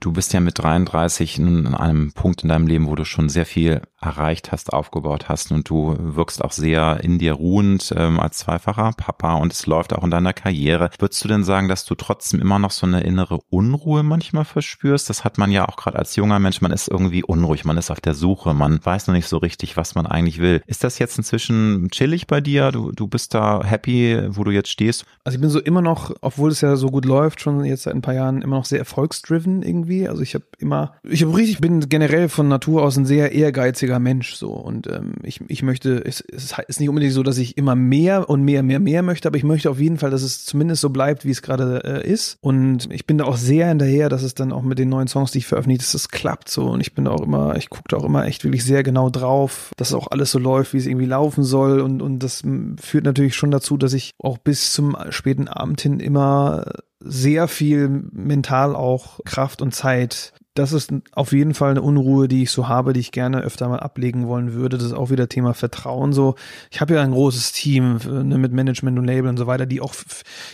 Du bist ja mit 33 an einem Punkt in deinem Leben, wo du schon sehr viel erreicht hast, aufgebaut hast und du wirkst auch sehr in dir ruhend ähm, als zweifacher Papa und es läuft auch in deiner Karriere. Würdest du denn sagen, dass du trotzdem immer noch so eine innere Unruhe manchmal verspürst? Das hat man ja auch gerade als junger Mensch, man ist irgendwie unruhig, man ist auf der Suche, man weiß noch nicht so richtig, was man eigentlich will. Ist das jetzt inzwischen chillig bei dir? Du, du bist da happy, wo du jetzt stehst? Also ich bin so immer noch, obwohl es ja so gut läuft, schon jetzt seit ein paar Jahren immer noch sehr erfolgsdriven irgendwie. Also ich habe immer, ich habe richtig, bin generell von Natur aus ein sehr ehrgeiziger ehrgeiziger Mensch so. Und ähm, ich, ich möchte, es, es ist nicht unbedingt so, dass ich immer mehr und mehr, mehr, mehr möchte, aber ich möchte auf jeden Fall, dass es zumindest so bleibt, wie es gerade äh, ist. Und ich bin da auch sehr hinterher, dass es dann auch mit den neuen Songs, die ich veröffentliche, dass es klappt so. Und ich bin da auch immer, ich gucke da auch immer echt wirklich sehr genau drauf, dass auch alles so läuft, wie es irgendwie laufen soll. Und, und das führt natürlich schon dazu, dass ich auch bis zum späten Abend hin immer sehr viel mental auch Kraft und Zeit das ist auf jeden Fall eine Unruhe, die ich so habe, die ich gerne öfter mal ablegen wollen würde. Das ist auch wieder Thema Vertrauen so. Ich habe ja ein großes Team ne, mit Management und Label und so weiter, die auch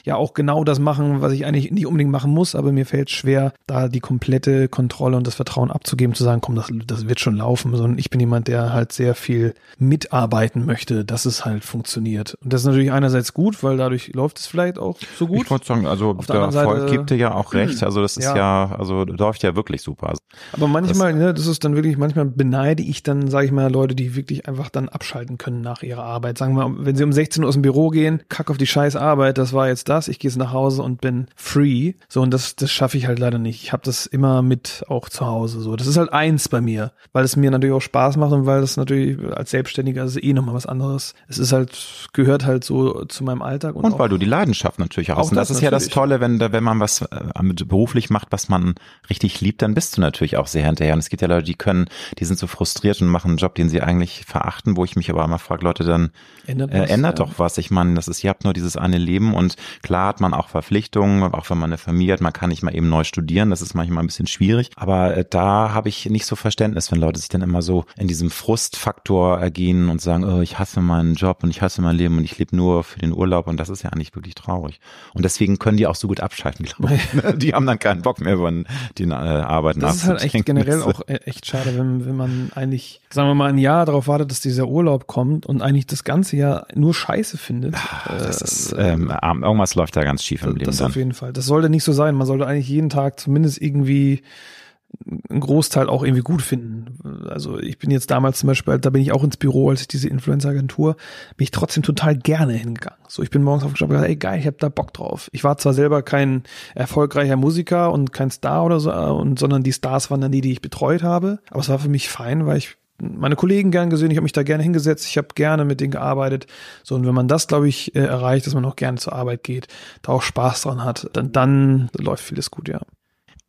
ja auch genau das machen, was ich eigentlich nicht unbedingt machen muss, aber mir fällt schwer, da die komplette Kontrolle und das Vertrauen abzugeben, zu sagen, komm, das, das wird schon laufen, sondern ich bin jemand, der halt sehr viel mitarbeiten möchte, dass es halt funktioniert. Und das ist natürlich einerseits gut, weil dadurch läuft es vielleicht auch so gut. Ich wollte sagen, also Auf der, der Erfolg gibt dir ja auch recht. Also das ist ja, ja also läuft ja wirklich so super. Aber manchmal, das, ne, das ist dann wirklich, manchmal beneide ich dann, sage ich mal, Leute, die wirklich einfach dann abschalten können nach ihrer Arbeit. Sagen wir wenn sie um 16 Uhr aus dem Büro gehen, kack auf die scheiß Arbeit, das war jetzt das, ich gehe jetzt nach Hause und bin free. So, und das, das schaffe ich halt leider nicht. Ich habe das immer mit auch zu Hause. So, das ist halt eins bei mir, weil es mir natürlich auch Spaß macht und weil das natürlich als Selbstständiger ist eh nochmal was anderes. Es ist halt, gehört halt so zu meinem Alltag. Und, und weil du die Leidenschaft natürlich auch hast. Und das, das ist natürlich. ja das Tolle, wenn, wenn man was äh, beruflich macht, was man richtig liebt, dann bist du natürlich auch sehr hinterher. Und es gibt ja Leute, die können, die sind so frustriert und machen einen Job, den sie eigentlich verachten, wo ich mich aber immer frage, Leute, dann ändert, äh, ändert ja. doch was. Ich meine, das ist, ihr habt nur dieses eine Leben und klar hat man auch Verpflichtungen, auch wenn man eine Familie hat, man kann nicht mal eben neu studieren, das ist manchmal ein bisschen schwierig. Aber äh, da habe ich nicht so Verständnis, wenn Leute sich dann immer so in diesem Frustfaktor ergehen und sagen, oh, ich hasse meinen Job und ich hasse mein Leben und ich lebe nur für den Urlaub und das ist ja eigentlich wirklich traurig. Und deswegen können die auch so gut abschalten, glaube ich. die haben dann keinen Bock mehr, über die äh, Arbeit Das ist halt echt generell auch e- echt schade, wenn, wenn man eigentlich, sagen wir mal, ein Jahr darauf wartet, dass dieser Urlaub kommt und eigentlich das ganze Jahr nur Scheiße findet. Ach, das äh, ist, ähm, irgendwas läuft da ganz schief im Leben. Das auf jeden Fall. Das sollte nicht so sein. Man sollte eigentlich jeden Tag zumindest irgendwie einen Großteil auch irgendwie gut finden. Also ich bin jetzt damals zum Beispiel, da bin ich auch ins Büro, als ich diese Influencer-Agentur, bin ich trotzdem total gerne hingegangen. So, ich bin morgens aufgestanden und gesagt, ey geil, ich habe da Bock drauf. Ich war zwar selber kein erfolgreicher Musiker und kein Star oder so, und, sondern die Stars waren dann die, die ich betreut habe. Aber es war für mich fein, weil ich meine Kollegen gern gesehen, ich habe mich da gerne hingesetzt, ich habe gerne mit denen gearbeitet. So, und wenn man das, glaube ich, äh, erreicht, dass man auch gerne zur Arbeit geht, da auch Spaß dran hat, dann, dann läuft vieles gut, ja.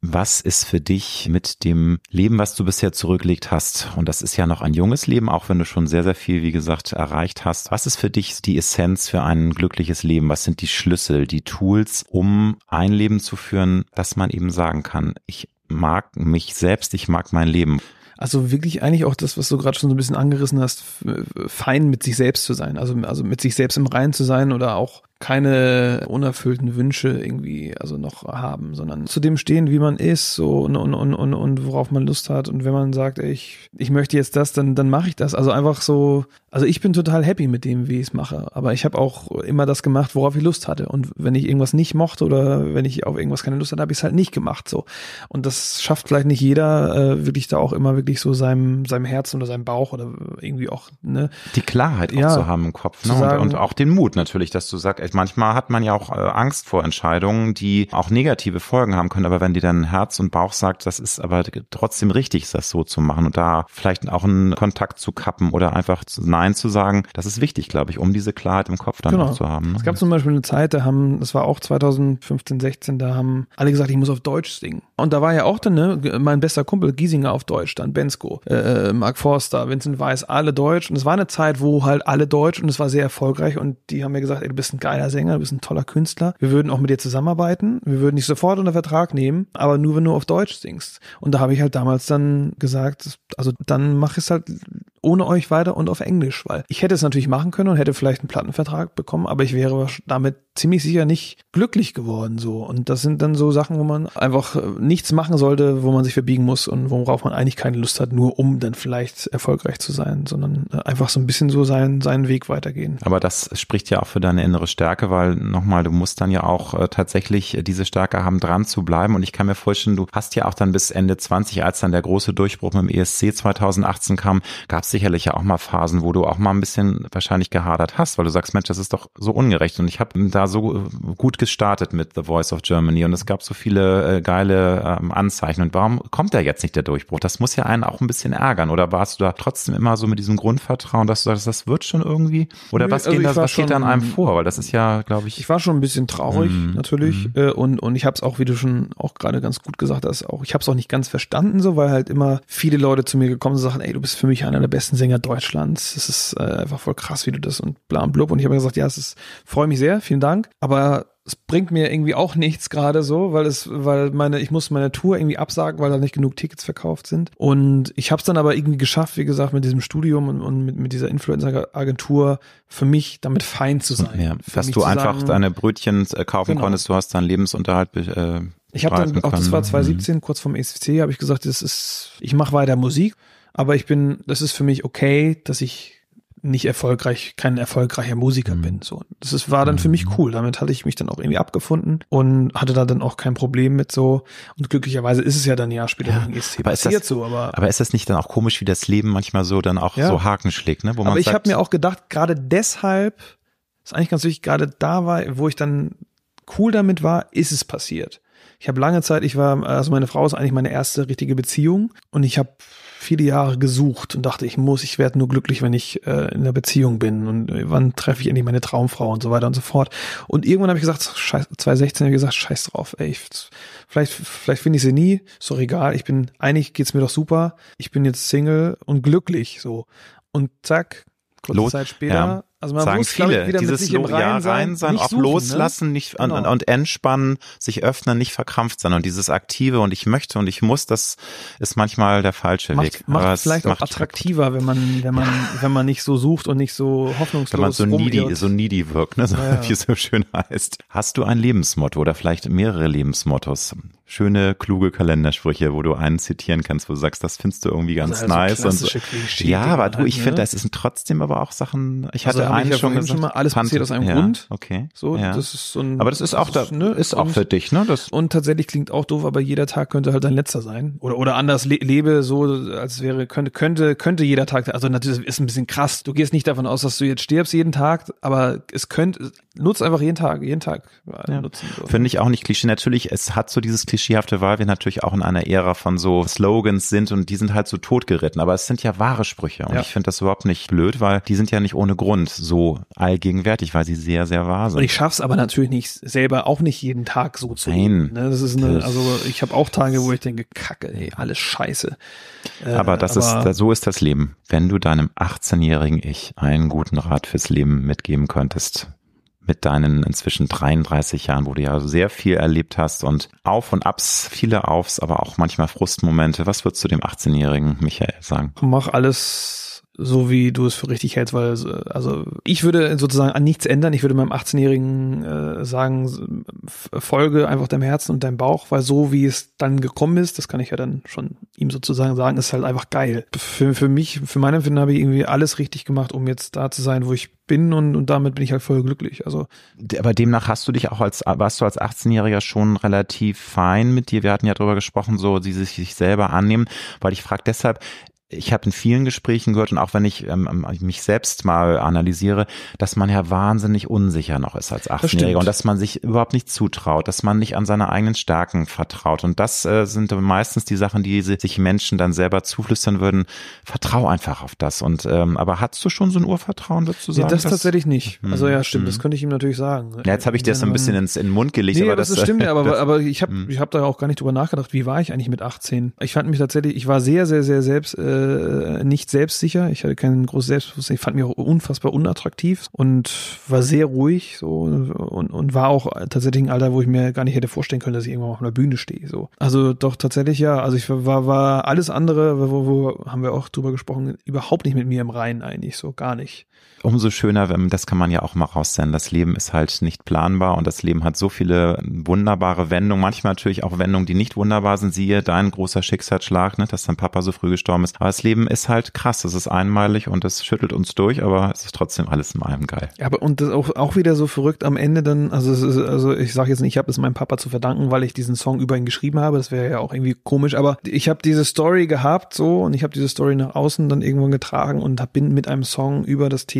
Was ist für dich mit dem Leben, was du bisher zurückgelegt hast, und das ist ja noch ein junges Leben, auch wenn du schon sehr, sehr viel, wie gesagt, erreicht hast, was ist für dich die Essenz für ein glückliches Leben? Was sind die Schlüssel, die Tools, um ein Leben zu führen, dass man eben sagen kann, ich mag mich selbst, ich mag mein Leben? Also wirklich eigentlich auch das, was du gerade schon so ein bisschen angerissen hast, fein mit sich selbst zu sein, also, also mit sich selbst im Reinen zu sein oder auch keine unerfüllten Wünsche irgendwie also noch haben, sondern zu dem stehen, wie man ist, so und, und, und, und, und worauf man Lust hat. Und wenn man sagt, ey, ich, ich möchte jetzt das, dann, dann mache ich das. Also einfach so, also ich bin total happy mit dem, wie ich es mache. Aber ich habe auch immer das gemacht, worauf ich Lust hatte. Und wenn ich irgendwas nicht mochte oder wenn ich auf irgendwas keine Lust hatte, habe ich es halt nicht gemacht. So. Und das schafft vielleicht nicht jeder, äh, wirklich da auch immer wirklich so seinem, seinem Herzen oder seinem Bauch oder irgendwie auch, ne? Die Klarheit auch ja, zu haben im Kopf, ne? Sagen, und, und, auch den Mut natürlich, dass du sagst, manchmal hat man ja auch äh, Angst vor Entscheidungen, die auch negative Folgen haben können. Aber wenn dir dann Herz und Bauch sagt, das ist aber trotzdem richtig, das so zu machen und da vielleicht auch einen Kontakt zu kappen oder einfach Nein zu sagen, das ist wichtig, glaube ich, um diese Klarheit im Kopf dann genau. auch zu haben. Ne? Es gab zum Beispiel eine Zeit, da haben, das war auch 2015, 16, da haben alle gesagt, ich muss auf Deutsch singen. Und da war ja auch dann ne, mein bester Kumpel Giesinger auf Deutsch, dann Bensko, äh, äh, Mark Forster, Vincent Weiss, alle Deutsch. Und es war eine Zeit, wo halt alle Deutsch und es war sehr erfolgreich und die haben mir gesagt, ey, du bist ein geiler geiler Sänger, du bist ein toller Künstler. Wir würden auch mit dir zusammenarbeiten. Wir würden dich sofort unter Vertrag nehmen, aber nur wenn du auf Deutsch singst. Und da habe ich halt damals dann gesagt, also dann mach es halt ohne euch weiter und auf Englisch, weil ich hätte es natürlich machen können und hätte vielleicht einen Plattenvertrag bekommen, aber ich wäre damit ziemlich sicher nicht glücklich geworden so. Und das sind dann so Sachen, wo man einfach äh, nichts machen sollte, wo man sich verbiegen muss und worauf man eigentlich keine Lust hat, nur um dann vielleicht erfolgreich zu sein, sondern äh, einfach so ein bisschen so seinen, seinen Weg weitergehen. Aber das spricht ja auch für deine innere Stärke, weil nochmal, du musst dann ja auch äh, tatsächlich diese Stärke haben, dran zu bleiben. Und ich kann mir vorstellen, du hast ja auch dann bis Ende 20, als dann der große Durchbruch mit dem ESC 2018 kam, gab es sicherlich ja auch mal Phasen, wo du auch mal ein bisschen wahrscheinlich gehadert hast, weil du sagst, Mensch, das ist doch so ungerecht. Und ich habe da so äh, gut gestartet mit The Voice of Germany und es gab so viele äh, geile ähm, Anzeichen. Und warum kommt da jetzt nicht der Durchbruch? Das muss ja einen auch ein bisschen ärgern. Oder warst du da trotzdem immer so mit diesem Grundvertrauen, dass du sagst, das wird schon irgendwie? Oder was, also geht, das, was geht an einem vor? Weil das ist ja, glaube ich. Ich war schon ein bisschen traurig, mm, natürlich. Mm. Und, und ich habe es auch, wie du schon auch gerade ganz gut gesagt hast, auch, ich habe es auch nicht ganz verstanden, so, weil halt immer viele Leute zu mir gekommen sind und sagen, ey, du bist für mich einer der besten Sänger Deutschlands. Es ist äh, einfach voll krass, wie du das und bla und blub. Und ich habe gesagt, ja, es ist, freue mich sehr, vielen Dank. Aber es bringt mir irgendwie auch nichts gerade so, weil es, weil meine, ich muss meine Tour irgendwie absagen, weil da nicht genug Tickets verkauft sind. Und ich habe es dann aber irgendwie geschafft, wie gesagt, mit diesem Studium und, und mit, mit dieser Influencer-Agentur für mich damit fein zu sein. Ja, dass du einfach sagen, deine Brötchen äh, kaufen genau. konntest, du hast deinen Lebensunterhalt äh, ich habe dann auch, das war 2017, mhm. kurz vorm ECC, habe ich gesagt, das ist, ich mache weiter Musik, aber ich bin, das ist für mich okay, dass ich nicht erfolgreich, kein erfolgreicher Musiker mhm. bin. So, das ist, war dann für mich mhm. cool. Damit hatte ich mich dann auch irgendwie abgefunden und hatte da dann auch kein Problem mit so. Und glücklicherweise ist es ja dann ein Jahr später ja, ESC aber passiert das, so. Aber, aber ist das nicht dann auch komisch, wie das Leben manchmal so dann auch ja. so Haken schlägt, ne? Wo man aber ich habe mir auch gedacht, gerade deshalb, ist eigentlich ganz wichtig, gerade da war, wo ich dann cool damit war, ist es passiert. Ich habe lange Zeit, ich war, also meine Frau ist eigentlich meine erste richtige Beziehung und ich habe viele Jahre gesucht und dachte, ich muss, ich werde nur glücklich, wenn ich äh, in der Beziehung bin und äh, wann treffe ich endlich meine Traumfrau und so weiter und so fort. Und irgendwann habe ich gesagt, scheiß, 2016 habe ich gesagt, scheiß drauf, ey, ich, vielleicht, vielleicht finde ich sie nie, ist doch egal, ich bin, eigentlich geht's mir doch super, ich bin jetzt Single und glücklich, so. Und zack, kurze Los, Zeit später ja also man sagen muss, viele, ich, wieder dieses mit sich im Rein sein, auch suchen, ne? loslassen, ne? nicht genau. und, und, entspannen, sich öffnen, nicht verkrampft sein und dieses aktive und ich möchte und ich muss, das ist manchmal der falsche macht, Weg. Macht Aber vielleicht auch attraktiver, wenn man wenn man wenn man nicht so sucht und nicht so hoffnungslos wenn man so needy so needy wirkt, ne, so, ja, ja. wie es so schön heißt. Hast du ein Lebensmotto oder vielleicht mehrere Lebensmottos? Schöne kluge Kalendersprüche, wo du einen zitieren kannst, wo du sagst, das findest du irgendwie ganz also nice und so. Ja, aber du, ich halt, finde, ne? das sind trotzdem aber auch Sachen. Ich also hatte einen ja schon gesagt, schon mal, alles passiert aus einem ja, Grund. Okay. So, ja. das ist so ein, Aber das ist auch da, ne, ist auch für dich, ne? Das und tatsächlich klingt auch doof, aber jeder Tag könnte halt dein letzter sein. Oder, oder anders le lebe so, als wäre, könnte, könnte, könnte jeder Tag, also natürlich ist ein bisschen krass. Du gehst nicht davon aus, dass du jetzt stirbst jeden Tag, aber es könnte, nutzt einfach jeden Tag, jeden Tag ja. nutzen. So. Finde ich auch nicht Klischee. Natürlich, es hat so dieses klischeehafte, weil wir natürlich auch in einer Ära von so Slogans sind und die sind halt so totgeritten. Aber es sind ja wahre Sprüche und ja. ich finde das überhaupt nicht blöd, weil die sind ja nicht ohne Grund so allgegenwärtig, weil sie sehr, sehr wahr sind. Und ich schaff's aber natürlich nicht selber auch nicht jeden Tag so zu Nein. Ne? Das ist eine, also ich habe auch Tage, wo ich denke, Kacke, ey, alles scheiße. Äh, aber das aber ist, so ist das Leben. Wenn du deinem 18-jährigen Ich einen guten Rat fürs Leben mitgeben könntest, mit deinen inzwischen 33 Jahren, wo du ja sehr viel erlebt hast und Auf und Abs, viele Aufs, aber auch manchmal Frustmomente. Was würdest du dem 18-jährigen Michael sagen? Mach alles so wie du es für richtig hältst, weil also ich würde sozusagen an nichts ändern. Ich würde meinem 18-Jährigen äh, sagen, folge einfach deinem Herzen und deinem Bauch, weil so wie es dann gekommen ist, das kann ich ja dann schon ihm sozusagen sagen, ist halt einfach geil. Für, für mich, für mein Empfinden habe ich irgendwie alles richtig gemacht, um jetzt da zu sein, wo ich bin und, und damit bin ich halt voll glücklich. Also aber demnach hast du dich auch als warst du als 18-Jähriger schon relativ fein mit dir. Wir hatten ja darüber gesprochen, so sie sich selber annehmen, weil ich frage deshalb, ich habe in vielen Gesprächen gehört und auch wenn ich ähm, mich selbst mal analysiere, dass man ja wahnsinnig unsicher noch ist als 18-Jähriger und dass man sich überhaupt nicht zutraut, dass man nicht an seine eigenen Stärken vertraut. Und das äh, sind meistens die Sachen, die sich Menschen dann selber zuflüstern würden. Vertrau einfach auf das. Und ähm, aber hast du schon so ein Urvertrauen, würdest du sagen? Nee, das tatsächlich nicht. Hm, also ja, stimmt, hm. das könnte ich ihm natürlich sagen. Ja, jetzt habe ich dir das so ein bisschen ins in den Mund gelegt. Nee, aber das, das stimmt ja, aber, aber ich habe hm. ich hab da auch gar nicht drüber nachgedacht, wie war ich eigentlich mit 18? Ich fand mich tatsächlich, ich war sehr, sehr, sehr selbst äh, äh, nicht selbstsicher. Ich hatte kein großes Selbstbewusstsein. Ich fand mich auch unfassbar unattraktiv und war sehr ruhig so und, und war auch tatsächlich ein Alter, wo ich mir gar nicht hätte vorstellen können, dass ich irgendwann auf einer Bühne stehe. So. Also doch tatsächlich ja. Also ich war, war alles andere, wo, wo haben wir auch drüber gesprochen, überhaupt nicht mit mir im Reinen eigentlich, so gar nicht umso schöner, wenn, das kann man ja auch mal raussenden. Das Leben ist halt nicht planbar und das Leben hat so viele wunderbare Wendungen, manchmal natürlich auch Wendungen, die nicht wunderbar sind. Siehe dein großer Schicksalsschlag, ne, dass dein Papa so früh gestorben ist. Aber das Leben ist halt krass, es ist einmalig und es schüttelt uns durch, aber es ist trotzdem alles in allem geil. Ja, aber und das auch, auch wieder so verrückt am Ende dann, also, ist, also ich sage jetzt nicht, ich habe es meinem Papa zu verdanken, weil ich diesen Song über ihn geschrieben habe. Das wäre ja auch irgendwie komisch, aber ich habe diese Story gehabt so und ich habe diese Story nach außen dann irgendwann getragen und hab, bin mit einem Song über das Thema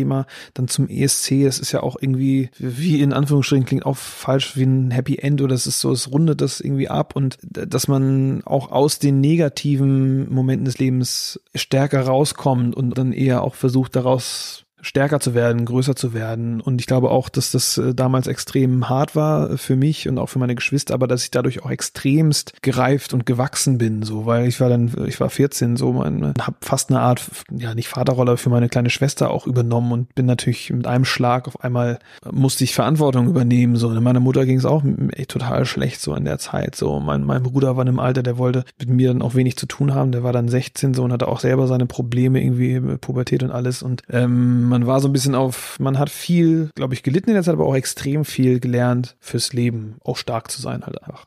dann zum ESC, das ist ja auch irgendwie, wie in Anführungsstrichen klingt auch falsch wie ein Happy End oder es ist so, es rundet das irgendwie ab und dass man auch aus den negativen Momenten des Lebens stärker rauskommt und dann eher auch versucht daraus stärker zu werden, größer zu werden. Und ich glaube auch, dass das äh, damals extrem hart war für mich und auch für meine Geschwister, aber dass ich dadurch auch extremst gereift und gewachsen bin, so, weil ich war dann, ich war 14, so, man habe fast eine Art, ja, nicht Vaterrolle für meine kleine Schwester auch übernommen und bin natürlich mit einem Schlag auf einmal musste ich Verantwortung übernehmen, so. Und meiner Mutter ging es auch echt total schlecht, so in der Zeit, so. Mein, mein Bruder war in einem Alter, der wollte mit mir dann auch wenig zu tun haben, der war dann 16, so, und hatte auch selber seine Probleme irgendwie, Pubertät und alles und, ähm, man war so ein bisschen auf, man hat viel, glaube ich, gelitten in der Zeit, aber auch extrem viel gelernt fürs Leben, auch stark zu sein halt einfach.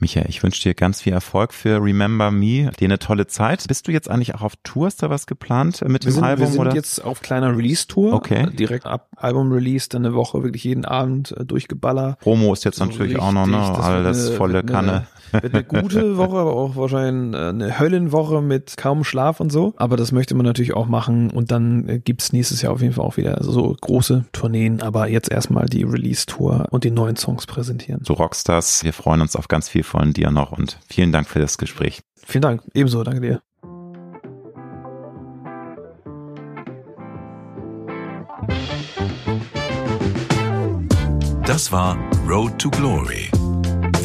Michael, ich wünsche dir ganz viel Erfolg für Remember Me, dir eine tolle Zeit. Bist du jetzt eigentlich auch auf Tour? Ist da was geplant mit wir dem sind, Album? Wir sind oder? jetzt auf kleiner Release-Tour. Okay. Direkt ab Album-Release, dann eine Woche wirklich jeden Abend äh, durchgeballert. Promo ist jetzt so natürlich auch noch, ne? Alles eine, volle Kanne. Wird eine gute Woche, aber auch wahrscheinlich eine Höllenwoche mit kaum Schlaf und so. Aber das möchte man natürlich auch machen und dann äh, gibt's nächstes Jahr auf jeden Fall auch wieder so große Tourneen, aber jetzt erstmal die Release-Tour und die neuen Songs präsentieren. So Rockstars, wir freuen uns auf ganz viel von dir noch und vielen Dank für das Gespräch. Vielen Dank, ebenso, danke dir. Das war Road to Glory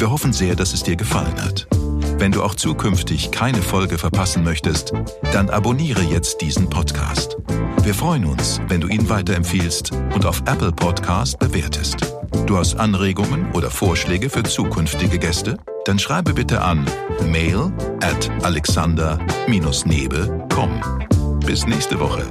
wir hoffen sehr, dass es dir gefallen hat. Wenn du auch zukünftig keine Folge verpassen möchtest, dann abonniere jetzt diesen Podcast. Wir freuen uns, wenn du ihn weiterempfiehlst und auf Apple Podcast bewertest. Du hast Anregungen oder Vorschläge für zukünftige Gäste? Dann schreibe bitte an mail at alexander-nebe.com. Bis nächste Woche.